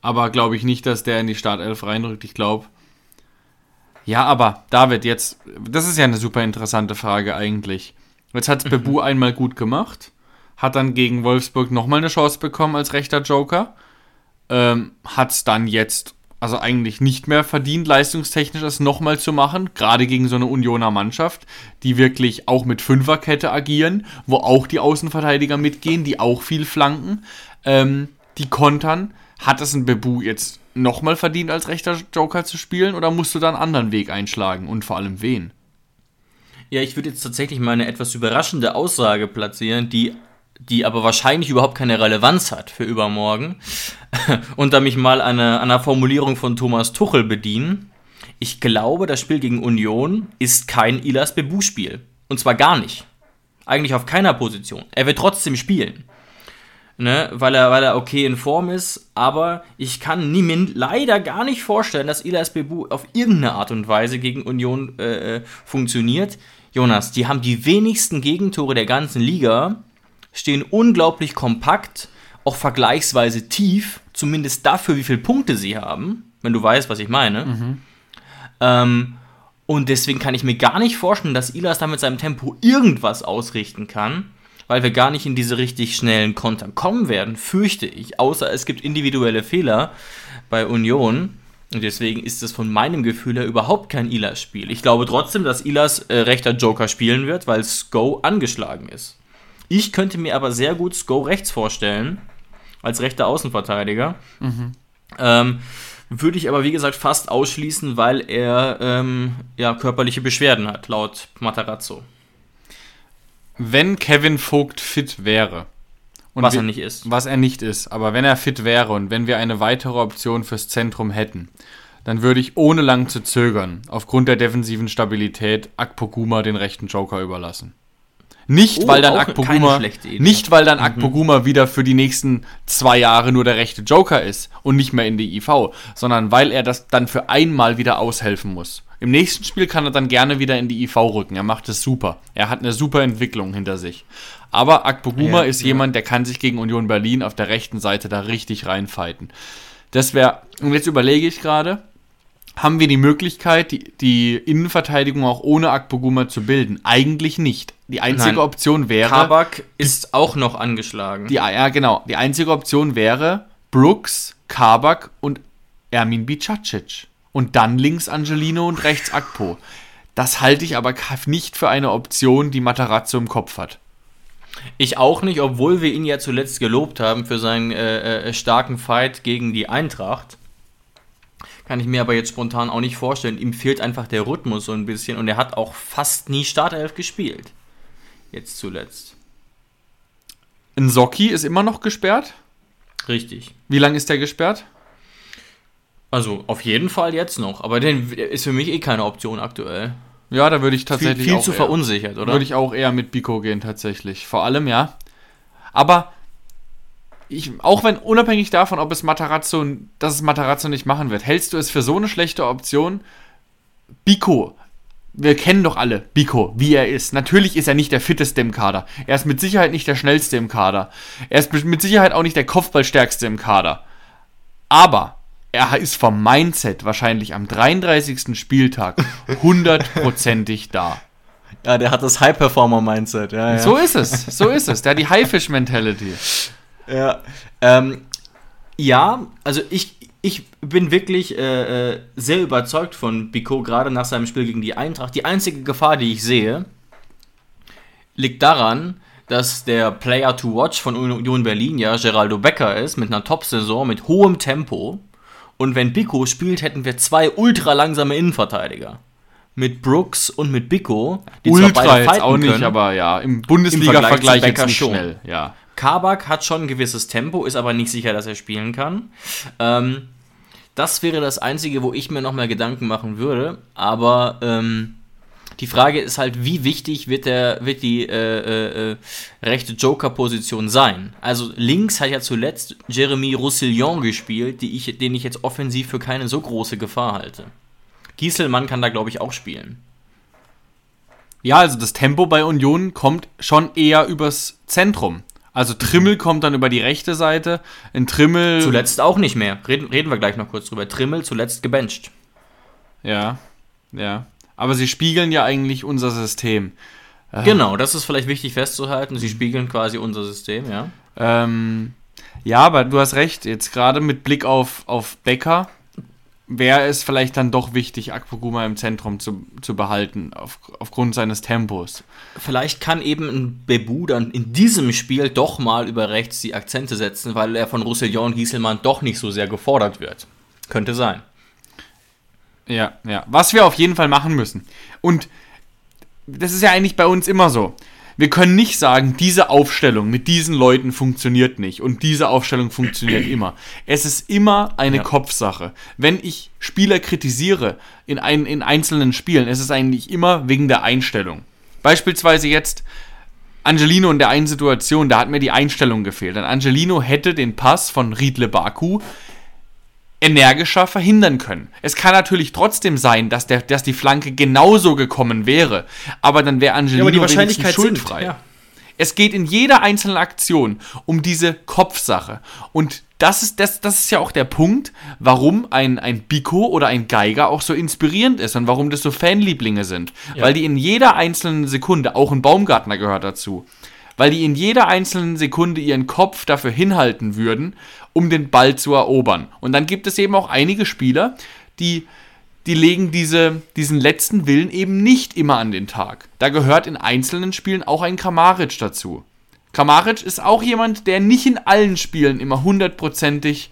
Aber glaube ich nicht, dass der in die Startelf reindrückt. Ich glaube. Ja, aber David, jetzt, das ist ja eine super interessante Frage eigentlich. Jetzt hat Bebu einmal gut gemacht, hat dann gegen Wolfsburg nochmal eine Chance bekommen als rechter Joker, ähm, hat es dann jetzt also eigentlich nicht mehr verdient, leistungstechnisch das nochmal zu machen, gerade gegen so eine Unioner Mannschaft, die wirklich auch mit Fünferkette agieren, wo auch die Außenverteidiger mitgehen, die auch viel flanken, ähm, die kontern. Hat es ein Bebu jetzt nochmal verdient, als rechter Joker zu spielen, oder musst du da einen anderen Weg einschlagen und vor allem wen? Ja, ich würde jetzt tatsächlich mal eine etwas überraschende Aussage platzieren, die die aber wahrscheinlich überhaupt keine Relevanz hat für übermorgen, und da mich mal an einer, an einer Formulierung von Thomas Tuchel bedienen. Ich glaube, das Spiel gegen Union ist kein Ilas Bebu-Spiel. Und zwar gar nicht. Eigentlich auf keiner Position. Er wird trotzdem spielen. Ne, weil, er, weil er okay in Form ist, aber ich kann mir leider gar nicht vorstellen, dass Ilas Bebu auf irgendeine Art und Weise gegen Union äh, äh funktioniert. Jonas, die haben die wenigsten Gegentore der ganzen Liga stehen unglaublich kompakt, auch vergleichsweise tief, zumindest dafür, wie viele Punkte sie haben, wenn du weißt, was ich meine. Mhm. Ähm, und deswegen kann ich mir gar nicht vorstellen, dass Ilas da mit seinem Tempo irgendwas ausrichten kann, weil wir gar nicht in diese richtig schnellen Konter kommen werden, fürchte ich, außer es gibt individuelle Fehler bei Union. Und deswegen ist es von meinem Gefühl her überhaupt kein Ilas-Spiel. Ich glaube trotzdem, dass Ilas äh, rechter Joker spielen wird, weil Sko angeschlagen ist. Ich könnte mir aber sehr gut Sko rechts vorstellen, als rechter Außenverteidiger. Mhm. Ähm, würde ich aber, wie gesagt, fast ausschließen, weil er ähm, ja, körperliche Beschwerden hat, laut Matarazzo. Wenn Kevin Vogt fit wäre. was wir, er nicht ist. Was er nicht ist, aber wenn er fit wäre und wenn wir eine weitere Option fürs Zentrum hätten, dann würde ich ohne lang zu zögern, aufgrund der defensiven Stabilität, Akpoguma den rechten Joker überlassen. Nicht, oh, weil dann Akpoguma, nicht, weil dann mhm. Akpoguma wieder für die nächsten zwei Jahre nur der rechte Joker ist und nicht mehr in die IV, sondern weil er das dann für einmal wieder aushelfen muss. Im nächsten Spiel kann er dann gerne wieder in die IV rücken. Er macht es super. Er hat eine super Entwicklung hinter sich. Aber Akpoguma ja, ist ja. jemand, der kann sich gegen Union Berlin auf der rechten Seite da richtig reinfighten. Das wäre, und jetzt überlege ich gerade, haben wir die Möglichkeit, die, die Innenverteidigung auch ohne Akpoguma zu bilden? Eigentlich nicht. Die einzige Nein. Option wäre. Kabak ist auch noch angeschlagen. Die, ja, genau. Die einzige Option wäre Brooks, Kabak und Ermin Bicacic. Und dann links Angelino und rechts Akpo. Das halte ich aber nicht für eine Option, die Matarazzo im Kopf hat. Ich auch nicht, obwohl wir ihn ja zuletzt gelobt haben für seinen äh, äh, starken Fight gegen die Eintracht. Kann ich mir aber jetzt spontan auch nicht vorstellen. Ihm fehlt einfach der Rhythmus so ein bisschen und er hat auch fast nie Startelf gespielt. Jetzt zuletzt. Ein Socki ist immer noch gesperrt? Richtig. Wie lange ist der gesperrt? Also auf jeden Fall jetzt noch, aber der ist für mich eh keine Option aktuell. Ja, da würde ich tatsächlich viel, viel zu eher, verunsichert, oder? Würde ich auch eher mit Biko gehen tatsächlich. Vor allem ja. Aber ich, auch wenn unabhängig davon, ob es Matarazzo, dass es Matarazzo nicht machen wird, hältst du es für so eine schlechte Option? Biko, wir kennen doch alle Biko, wie er ist. Natürlich ist er nicht der fitteste im Kader. Er ist mit Sicherheit nicht der schnellste im Kader. Er ist mit Sicherheit auch nicht der Kopfballstärkste im Kader. Aber er ist vom Mindset wahrscheinlich am 33. Spieltag hundertprozentig da. Ja, der hat das High-Performer-Mindset. Ja, ja. So ist es, so ist es. Der hat die Haifisch-Mentality. Ja, ähm, ja, also ich, ich bin wirklich äh, äh, sehr überzeugt von Biko, gerade nach seinem Spiel gegen die Eintracht. Die einzige Gefahr, die ich sehe, liegt daran, dass der Player to Watch von Union Berlin ja Geraldo Becker ist, mit einer Top-Saison, mit hohem Tempo. Und wenn Biko spielt, hätten wir zwei ultra langsame Innenverteidiger. mit Brooks und mit Biko, die zwar Ultra beide jetzt auch nicht, können. aber ja, im Bundesliga-Vergleich Becker schon. schnell. Ja. Kabak hat schon ein gewisses Tempo, ist aber nicht sicher, dass er spielen kann. Ähm, das wäre das Einzige, wo ich mir nochmal Gedanken machen würde. Aber ähm, die Frage ist halt, wie wichtig wird, der, wird die äh, äh, äh, rechte Joker-Position sein? Also links hat ja zuletzt Jeremy Roussillon gespielt, ich, den ich jetzt offensiv für keine so große Gefahr halte. Gieselmann kann da, glaube ich, auch spielen. Ja, also das Tempo bei Union kommt schon eher übers Zentrum. Also Trimmel kommt dann über die rechte Seite. Ein Trimmel. Zuletzt auch nicht mehr. Reden, reden wir gleich noch kurz drüber. Trimmel zuletzt gebencht. Ja, ja. Aber sie spiegeln ja eigentlich unser System. Genau, das ist vielleicht wichtig festzuhalten. Sie spiegeln quasi unser System, ja. Ähm, ja, aber du hast recht. Jetzt gerade mit Blick auf, auf Becker wäre es vielleicht dann doch wichtig, Akpoguma im Zentrum zu, zu behalten, auf, aufgrund seines Tempos. Vielleicht kann eben ein Bebu dann in diesem Spiel doch mal über rechts die Akzente setzen, weil er von Roussillon Gieselmann doch nicht so sehr gefordert wird. Könnte sein. Ja, ja. Was wir auf jeden Fall machen müssen. Und das ist ja eigentlich bei uns immer so. Wir können nicht sagen, diese Aufstellung mit diesen Leuten funktioniert nicht und diese Aufstellung funktioniert immer. Es ist immer eine Ja. Kopfsache. Wenn ich Spieler kritisiere in, ein, in einzelnen Spielen, ist es eigentlich immer wegen der Einstellung. Beispielsweise jetzt Angelino in der einen Situation, da hat mir die Einstellung gefehlt. Denn Angelino hätte den Pass von Riedle Baku energischer verhindern können. Es kann natürlich trotzdem sein, dass, der, dass die Flanke genauso gekommen wäre, aber dann wäre Angelino wenigstens schuldfrei. Ja. Es geht in jeder einzelnen Aktion um diese Kopfsache. Und das ist, das, das ist ja auch der Punkt, warum ein, ein Biko oder ein Geiger auch so inspirierend ist und warum das so Fanlieblinge sind. Weil die in jeder einzelnen Sekunde, auch ein Baumgartner gehört dazu, weil die in jeder einzelnen Sekunde ihren Kopf dafür hinhalten würden, um den Ball zu erobern. Und dann gibt es eben auch einige Spieler, die, die legen diese, diesen letzten Willen eben nicht immer an den Tag. Da gehört in einzelnen Spielen auch ein Kramaric dazu. Kramaric ist auch jemand, der nicht in allen Spielen immer hundertprozentig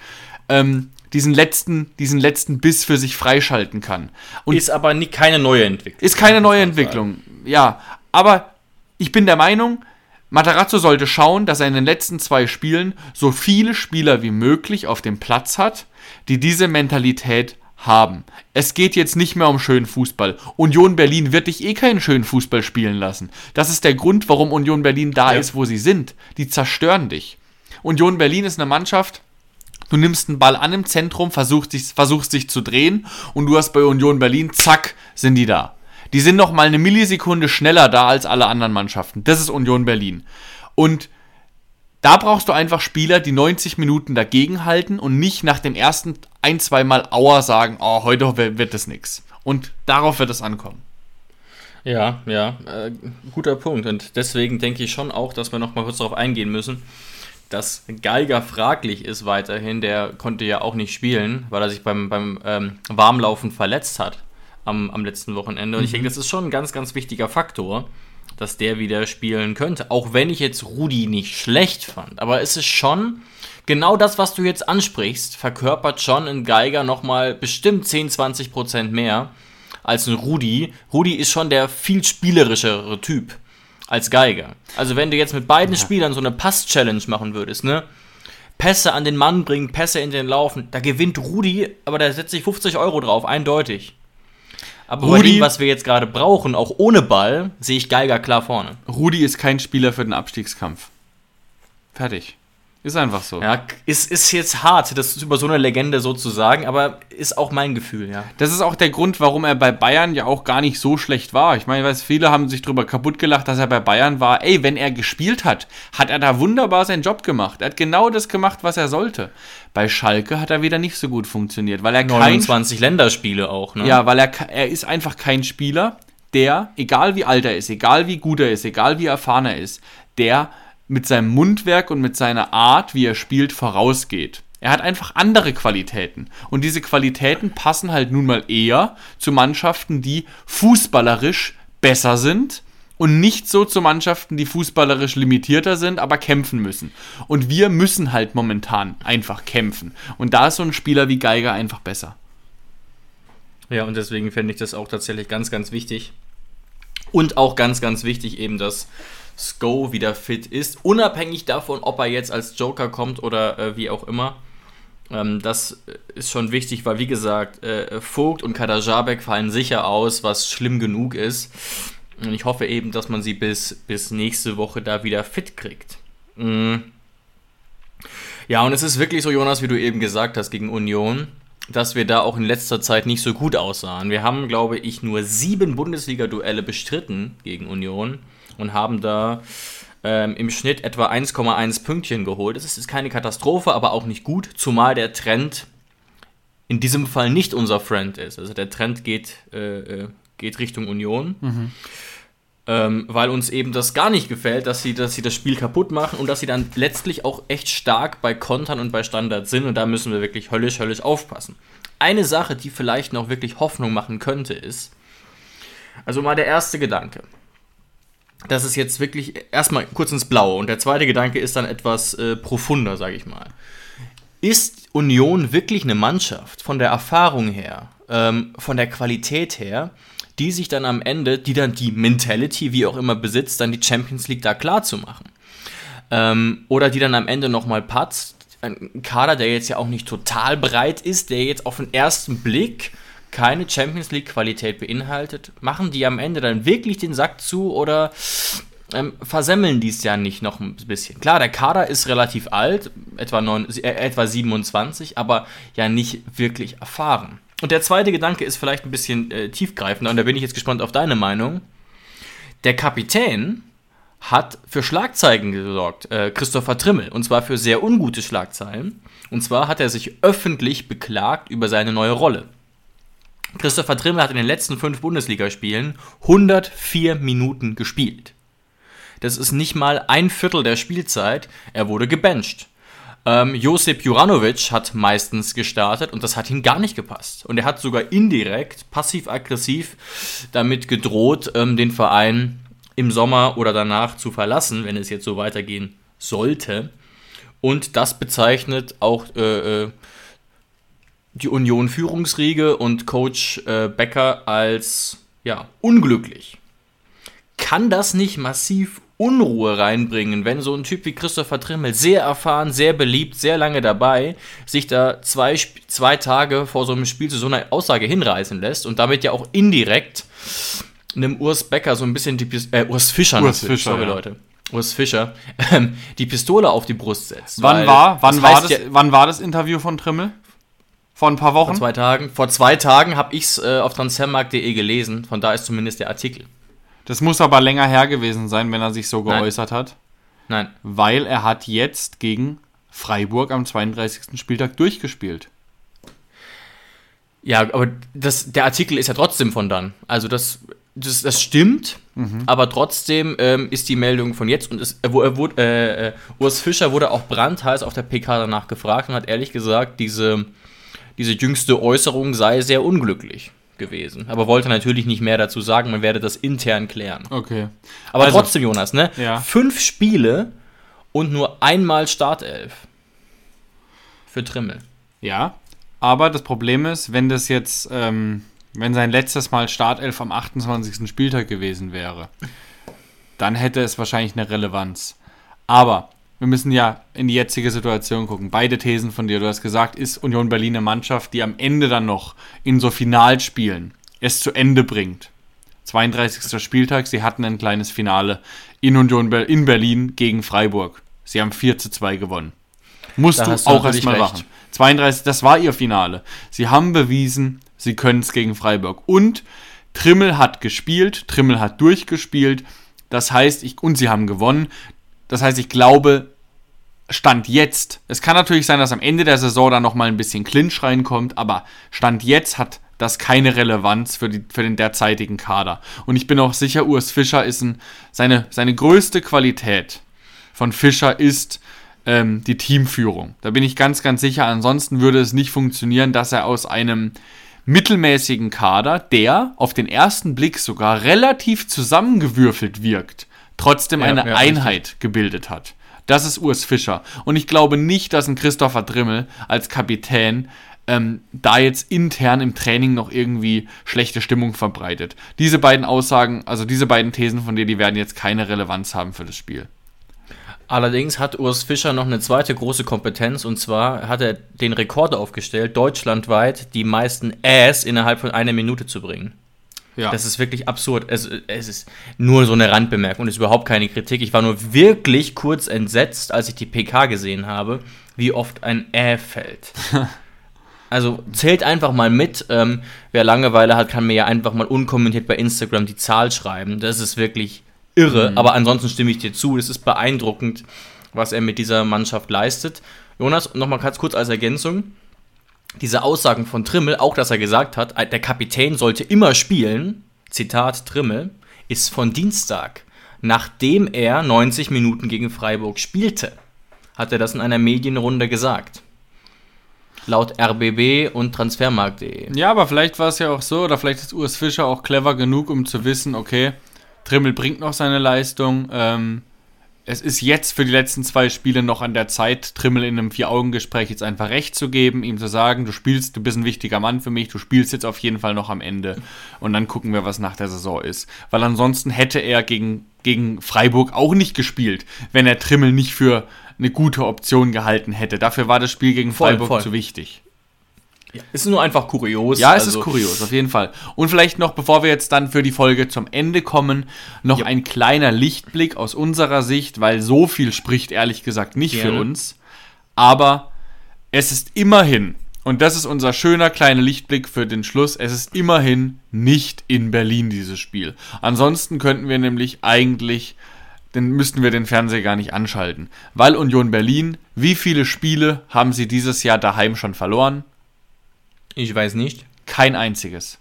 ähm, diesen, letzten, diesen letzten Biss für sich freischalten kann. Und Ist aber nie, keine neue Entwicklung. ist keine neue Entwicklung. Ja, aber ich bin der Meinung, Matarazzo sollte schauen, dass er in den letzten zwei Spielen so viele Spieler wie möglich auf dem Platz hat, die diese Mentalität haben. Es geht jetzt nicht mehr um schönen Fußball. Union Berlin wird dich eh keinen schönen Fußball spielen lassen. Das ist der Grund, warum Union Berlin da Ja. ist, wo sie sind. Die zerstören dich. Union Berlin ist eine Mannschaft, Du nimmst einen Ball an im Zentrum, versuchst dich, versuchst dich zu drehen und du hast bei Union Berlin, zack, sind die da. Die sind noch mal eine Millisekunde schneller da als alle anderen Mannschaften. Das ist Union Berlin. Und da brauchst du einfach Spieler, die 90 Minuten dagegenhalten und nicht nach dem ersten ein, zwei Mal Auer sagen, oh, heute wird das nix. Und darauf wird es ankommen. Ja, ja, äh, guter Punkt. Und deswegen denke ich schon auch, dass wir noch mal kurz darauf eingehen müssen, dass Geiger fraglich ist weiterhin. Der konnte ja auch nicht spielen, weil er sich beim, beim ähm, Warmlaufen verletzt hat am, am letzten Wochenende. Und ich denke, das ist schon ein ganz, ganz wichtiger Faktor, dass der wieder spielen könnte. Auch wenn ich jetzt Rudi nicht schlecht fand. Aber es ist schon genau das, was du jetzt ansprichst, verkörpert schon ein Geiger nochmal bestimmt 10, 20 Prozent mehr als ein Rudi. Rudi ist schon der viel spielerischere Typ als Geiger. Also wenn du jetzt mit beiden Spielern so eine Pass-Challenge machen würdest, ne? Pässe an den Mann bringen, Pässe in den Laufen, da gewinnt Rudi, aber da setzt sich 50 Euro drauf, eindeutig. Aber bei Rudi- dem, was wir jetzt gerade brauchen, auch ohne Ball, sehe ich Geiger klar vorne. Rudi ist kein Spieler für den Abstiegskampf. Fertig. Ist einfach so. Ja, ist, ist jetzt hart, das über so eine Legende so zu sagen, aber ist auch mein Gefühl, ja. Das ist auch der Grund, warum er bei Bayern ja auch gar nicht so schlecht war. Ich meine, ich weiß, viele haben sich drüber kaputt gelacht, dass er bei Bayern war. Ey, wenn er gespielt hat, hat er da wunderbar seinen Job gemacht. Er hat genau das gemacht, was er sollte. Bei Schalke hat er wieder nicht so gut funktioniert, weil er kein 29 Länderspiele auch, ne? ja, weil er er ist einfach kein Spieler, der egal wie alt er ist, egal wie gut er ist, egal wie erfahren er ist, der mit seinem Mundwerk und mit seiner Art, wie er spielt, vorausgeht. Er hat einfach andere Qualitäten. Und diese Qualitäten passen halt nun mal eher zu Mannschaften, die fußballerisch besser sind und nicht so zu Mannschaften, die fußballerisch limitierter sind, aber kämpfen müssen. Und wir müssen halt momentan einfach kämpfen. Und da ist so ein Spieler wie Geiger einfach besser. Ja, und deswegen fände ich das auch tatsächlich ganz, ganz wichtig. Und auch ganz, ganz wichtig eben, dass Sko wieder fit ist, unabhängig davon, ob er jetzt als Joker kommt oder äh, wie auch immer. Ähm, das ist schon wichtig, weil wie gesagt, äh, Vogt und Kadajabek fallen sicher aus, was schlimm genug ist. Und ich hoffe eben, dass man sie bis, bis nächste Woche da wieder fit kriegt. Mhm. Ja, und es ist wirklich so, Jonas, wie du eben gesagt hast, gegen Union, dass wir da auch in letzter Zeit nicht so gut aussahen. Wir haben, glaube ich, nur sieben Bundesliga-Duelle bestritten gegen Union und haben da ähm, im Schnitt etwa 1,1 Pünktchen geholt. Das ist keine Katastrophe, aber auch nicht gut, zumal der Trend in diesem Fall nicht unser Friend ist. Also der Trend geht, äh, äh geht Richtung Union. Mhm ähm, weil uns eben das gar nicht gefällt, dass sie, dass sie das Spiel kaputt machen und dass sie dann letztlich auch echt stark bei Kontern und bei Standards sind und da müssen wir wirklich höllisch, höllisch aufpassen. Eine Sache, die vielleicht noch wirklich Hoffnung machen könnte, ist, also mal der erste Gedanke. Das ist jetzt wirklich erstmal kurz ins Blaue und der zweite Gedanke ist dann etwas äh, profunder, sage ich mal. Ist Union wirklich eine Mannschaft von der Erfahrung her, ähm, von der Qualität her, die sich dann am Ende, die dann die Mentality, wie auch immer besitzt, dann die Champions League da klar zu machen. Ähm, oder die dann am Ende nochmal patzt. Ein Kader, der jetzt ja auch nicht total breit ist, der jetzt auf den ersten Blick keine Champions League Qualität beinhaltet, machen die am Ende dann wirklich den Sack zu oder ähm, versemmeln die es ja nicht noch ein bisschen. Klar, der Kader ist relativ alt, etwa, 9, äh, etwa 27, aber ja nicht wirklich erfahren. Und der zweite Gedanke ist vielleicht ein bisschen äh, tiefgreifender und da bin ich jetzt gespannt auf deine Meinung. Der Kapitän hat für Schlagzeilen gesorgt, äh, Christopher Trimmel, und zwar für sehr ungute Schlagzeilen. Und zwar hat er sich öffentlich beklagt über seine neue Rolle. Christopher Trimmel hat in den letzten fünf Bundesligaspielen 104 Minuten gespielt. Das ist nicht mal ein Viertel der Spielzeit. Er wurde gebencht. Ähm, Josip Juranovic hat meistens gestartet und das hat ihm gar nicht gepasst. Und er hat sogar indirekt, passiv-aggressiv damit gedroht, ähm, den Verein im Sommer oder danach zu verlassen, wenn es jetzt so weitergehen sollte. Und das bezeichnet auch äh, äh die Union-Führungsriege und Coach äh, Becker als ja, unglücklich. Kann das nicht massiv Unruhe reinbringen, wenn so ein Typ wie Christopher Trimmel, sehr erfahren, sehr beliebt, sehr lange dabei, sich da zwei, zwei Tage vor so einem Spiel zu so einer Aussage hinreißen lässt und damit ja auch indirekt einem Urs Becker so ein bisschen die Pist äh, Urs Fischer Urs Fischer, sorry ja. Leute. Urs Fischer, ähm, die Pistole auf die Brust setzt. Wann war, wann war das, ja, wann war das Interview von Trimmel? Vor ein paar Wochen? Vor zwei Tagen. Vor zwei Tagen habe ich es äh, auf transfermarkt.de gelesen. Von da ist zumindest der Artikel. Das muss aber länger her gewesen sein, wenn er sich so geäußert Nein. hat. Nein. Weil er hat jetzt gegen Freiburg am 32. Spieltag durchgespielt. Ja, aber das, der Artikel ist ja trotzdem von dann. Also das, das, das stimmt, mhm. aber trotzdem ähm, ist die Meldung von jetzt und es, äh, wo, äh, äh, äh, Urs Fischer wurde auch brandheiß auf der PK danach gefragt und hat ehrlich gesagt, diese, diese jüngste Äußerung sei sehr unglücklich gewesen. Aber wollte natürlich nicht mehr dazu sagen, man werde das intern klären. Okay. Aber also, trotzdem, Jonas, ne? Ja. Fünf Spiele und nur einmal Startelf. Für Trimmel. Ja, aber das Problem ist, wenn das jetzt, ähm, wenn sein letztes Mal Startelf am 28. Spieltag gewesen wäre, dann hätte es wahrscheinlich eine Relevanz. Aber wir müssen ja in die jetzige Situation gucken. Beide Thesen von dir. Du hast gesagt, ist Union Berlin eine Mannschaft, die am Ende dann noch in so Finalspielen es zu Ende bringt. 32. Spieltag, sie hatten ein kleines Finale in Union in Berlin gegen Freiburg. Sie haben 4 zu 2 gewonnen. Musst Da du auch erstmal machen. 32, das war ihr Finale. Sie haben bewiesen, sie können es gegen Freiburg. Und Trimmel hat gespielt, Trimmel hat durchgespielt. Das heißt, ich, und sie haben gewonnen. Das heißt, ich glaube, Stand jetzt, es kann natürlich sein, dass am Ende der Saison da nochmal ein bisschen Clinch reinkommt, aber Stand jetzt hat das keine Relevanz für, die, für den derzeitigen Kader. Und ich bin auch sicher, Urs Fischer ist ein, seine, seine größte Qualität von Fischer ist ähm, die Teamführung. Da bin ich ganz, ganz sicher. Ansonsten würde es nicht funktionieren, dass er aus einem mittelmäßigen Kader, der auf den ersten Blick sogar relativ zusammengewürfelt wirkt, trotzdem eine ja, Einheit gebildet hat. Das ist Urs Fischer. Und ich glaube nicht, dass ein Christopher Drimmel als Kapitän ähm, da jetzt intern im Training noch irgendwie schlechte Stimmung verbreitet. Diese beiden Aussagen, also diese beiden Thesen von dir, die werden jetzt keine Relevanz haben für das Spiel. Allerdings hat Urs Fischer noch eine zweite große Kompetenz und zwar hat er den Rekord aufgestellt, deutschlandweit die meisten Äs innerhalb von einer Minute zu bringen. Ja. Das ist wirklich absurd. Es, es ist nur so eine Randbemerkung und ist überhaupt keine Kritik. Ich war nur wirklich kurz entsetzt, als ich die PK gesehen habe, wie oft ein Ä fällt. Also zählt einfach mal mit. Ähm, wer Langeweile hat, kann mir ja einfach mal unkommentiert bei Instagram die Zahl schreiben. Das ist wirklich irre. Aber ansonsten stimme ich dir zu. Es ist beeindruckend, was er mit dieser Mannschaft leistet. Jonas, nochmal ganz kurz als Ergänzung. Diese Aussagen von Trimmel, auch dass er gesagt hat, der Kapitän sollte immer spielen, Zitat Trimmel, ist von Dienstag, nachdem er 90 Minuten gegen Freiburg spielte, hat er das in einer Medienrunde gesagt. Laut RBB und Transfermarkt.de. Ja, aber vielleicht war es ja auch so, oder vielleicht ist Urs Fischer auch clever genug, um zu wissen, okay, Trimmel bringt noch seine Leistung. Ähm, es ist jetzt für die letzten zwei Spiele noch an der Zeit, Trimmel in einem Vier-Augen-Gespräch jetzt einfach recht zu geben, ihm zu sagen, du spielst, du bist ein wichtiger Mann für mich, du spielst jetzt auf jeden Fall noch am Ende. Und dann gucken wir, was nach der Saison ist. Weil ansonsten hätte er gegen, gegen Freiburg auch nicht gespielt, wenn er Trimmel nicht für eine gute Option gehalten hätte. Dafür war das Spiel gegen Voll, Freiburg voll. zu wichtig. Es ist nur einfach kurios. Ja, es also- ist kurios, auf jeden Fall. Und vielleicht noch, bevor wir jetzt dann für die Folge zum Ende kommen, noch Ja. ein kleiner Lichtblick aus unserer Sicht, weil so viel spricht ehrlich gesagt nicht Gerne. für uns. Aber es ist immerhin, und das ist unser schöner kleiner Lichtblick für den Schluss, es ist immerhin nicht in Berlin dieses Spiel. Ansonsten könnten wir nämlich eigentlich, dann müssten wir den Fernseher gar nicht anschalten. Weil Union Berlin, wie viele Spiele haben sie dieses Jahr daheim schon verloren? Ich weiß nicht. Kein einziges.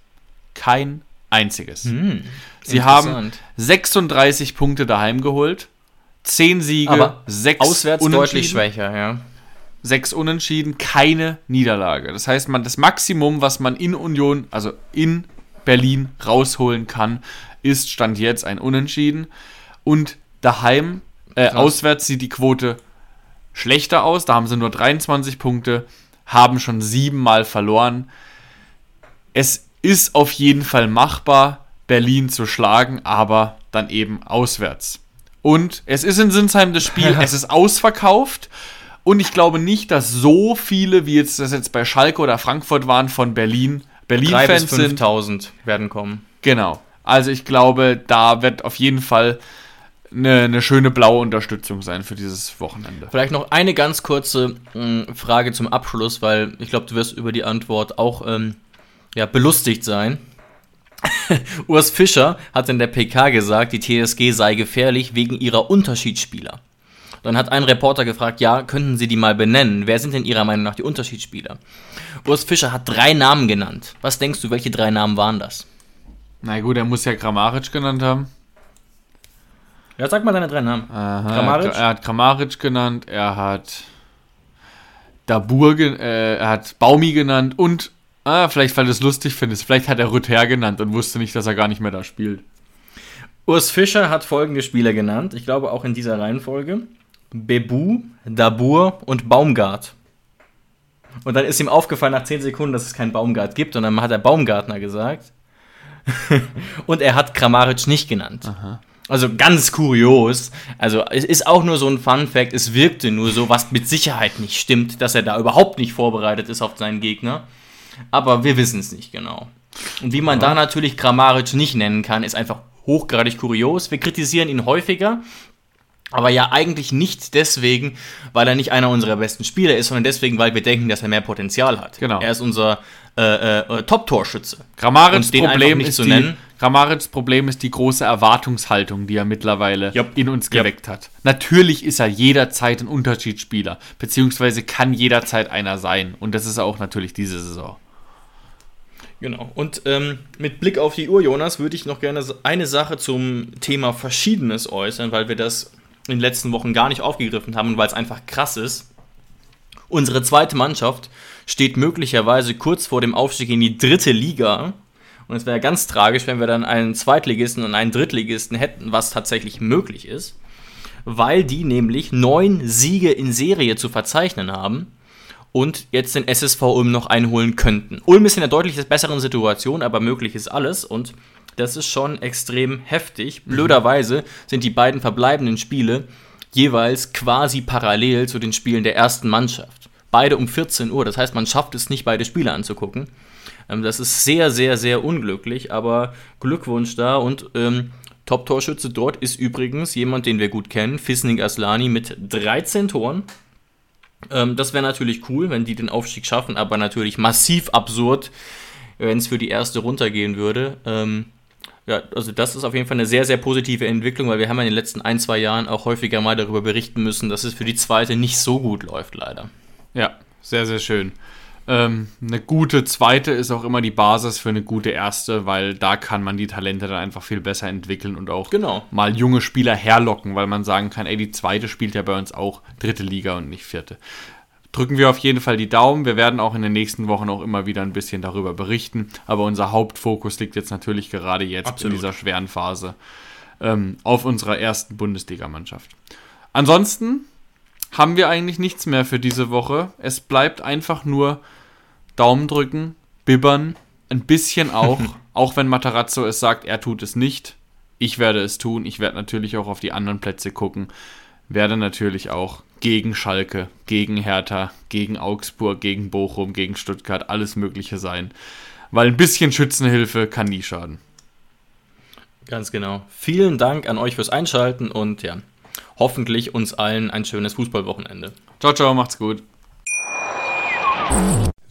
Kein einziges. Hm, Sie haben interessant. 36 Punkte daheim geholt, 10 Siege, Aber 6 Auswärts deutlich schwächer, ja. 6 Unentschieden, keine Niederlage. Das heißt, man das Maximum, was man in Union, also in Berlin rausholen kann, ist Stand jetzt ein Unentschieden. Und daheim, äh, auswärts sieht die Quote schlechter aus. Da haben sie nur 23 Punkte, haben schon siebenmal verloren. Es ist auf jeden Fall machbar, Berlin zu schlagen, aber dann eben auswärts. Und es ist in Sinsheim das Spiel, es ist ausverkauft. Und ich glaube nicht, dass so viele, wie jetzt das jetzt bei Schalke oder Frankfurt waren, von Berlin, 3.000 bis Berlin-Fans sind. 5.000 werden kommen. Genau. Also ich glaube, da wird auf jeden Fall eine, eine schöne blaue Unterstützung sein für dieses Wochenende. Vielleicht noch eine ganz kurze mh, Frage zum Abschluss, weil ich glaube, du wirst über die Antwort auch ähm, ja, belustigt sein. Urs Fischer hat in der PK gesagt, die TSG sei gefährlich wegen ihrer Unterschiedsspieler. Dann hat ein Reporter gefragt, ja, könnten Sie die mal benennen? Wer sind denn Ihrer Meinung nach die Unterschiedsspieler? Urs Fischer hat drei Namen genannt. Was denkst du, welche drei Namen waren das? Na gut, er muss ja Kramaric genannt haben. Ja, sag mal deine drei Namen. Aha, Kramaric? Er hat, Kramaric genannt, er hat Dabur, äh, er hat Baumi genannt und, ah, vielleicht weil du es lustig findest, vielleicht hat er Rüther genannt und wusste nicht, dass er gar nicht mehr da spielt. Urs Fischer hat folgende Spieler genannt, ich glaube auch in dieser Reihenfolge. Bebu, Dabur und Baumgart. Und dann ist ihm aufgefallen nach 10 Sekunden, dass es keinen Baumgart gibt und dann hat er Baumgartner gesagt. und er hat Kramaric nicht genannt. Also ganz kurios. Also es ist auch nur so ein Fun Fact, es wirkte nur so, was mit Sicherheit nicht stimmt, dass er da überhaupt nicht vorbereitet ist auf seinen Gegner. Aber wir wissen es nicht genau. Und wie man da natürlich Kramaric nicht nennen kann, ist einfach hochgradig kurios. Wir kritisieren ihn häufiger, aber ja eigentlich nicht deswegen, weil er nicht einer unserer besten Spieler ist, sondern deswegen, weil wir denken, dass er mehr Potenzial hat. Genau. Er ist unser äh, äh, Top-Torschütze. Kramarics Problem, nicht ist zu die, Kramarics Problem ist die große Erwartungshaltung, die er mittlerweile Jupp. in uns geweckt hat. Natürlich ist er jederzeit ein Unterschiedsspieler, beziehungsweise kann jederzeit einer sein. Und das ist er auch natürlich diese Saison. Genau. Und ähm, mit Blick auf die Uhr, Jonas, würde ich noch gerne eine Sache zum Thema Verschiedenes äußern, weil wir das in den letzten Wochen gar nicht aufgegriffen haben und weil es einfach krass ist. Unsere zweite Mannschaft steht möglicherweise kurz vor dem Aufstieg in die dritte Liga. Und es wäre ganz tragisch, wenn wir dann einen Zweitligisten und einen Drittligisten hätten, was tatsächlich möglich ist, weil die nämlich neun Siege in Serie zu verzeichnen haben und jetzt den SSV Ulm noch einholen könnten. Ulm ist in einer deutlich besseren Situation, aber möglich ist alles und das ist schon extrem heftig. Blöderweise sind die beiden verbleibenden Spiele jeweils quasi parallel zu den Spielen der ersten Mannschaft. Beide um 14 Uhr, das heißt, man schafft es nicht, beide Spiele anzugucken. Ähm, das ist sehr, sehr, sehr unglücklich, aber Glückwunsch da und ähm, Top-Torschütze dort ist übrigens jemand, den wir gut kennen, Fisning Aslani mit 13 Toren. Ähm, das wäre natürlich cool, wenn die den Aufstieg schaffen, aber natürlich massiv absurd, wenn es für die erste runtergehen würde. Ähm, ja, also das ist auf jeden Fall eine sehr, sehr positive Entwicklung, weil wir haben ja in den letzten ein, zwei Jahren auch häufiger mal darüber berichten müssen, dass es für die zweite nicht so gut läuft, leider. Ja, sehr, sehr schön. Ähm, eine gute zweite ist auch immer die Basis für eine gute erste, weil da kann man die Talente dann einfach viel besser entwickeln und auch Genau. mal junge Spieler herlocken, weil man sagen kann, ey, die zweite spielt ja bei uns auch dritte Liga und nicht vierte. Drücken wir auf jeden Fall die Daumen. Wir werden auch in den nächsten Wochen auch immer wieder ein bisschen darüber berichten. Aber unser Hauptfokus liegt jetzt natürlich gerade jetzt Absolut. in dieser schweren Phase ähm, auf unserer ersten Bundesligamannschaft. Ansonsten haben wir eigentlich nichts mehr für diese Woche. Es bleibt einfach nur Daumen drücken, bibbern, ein bisschen auch, auch wenn Matarazzo es sagt, er tut es nicht. Ich werde es tun. Ich werde natürlich auch auf die anderen Plätze gucken. Werde natürlich auch gegen Schalke, gegen Hertha, gegen Augsburg, gegen Bochum, gegen Stuttgart, alles Mögliche sein. Weil ein bisschen Schützenhilfe kann nie schaden. Ganz genau. Vielen Dank an euch fürs Einschalten und ja, hoffentlich uns allen ein schönes Fußballwochenende. Ciao, ciao, macht's gut.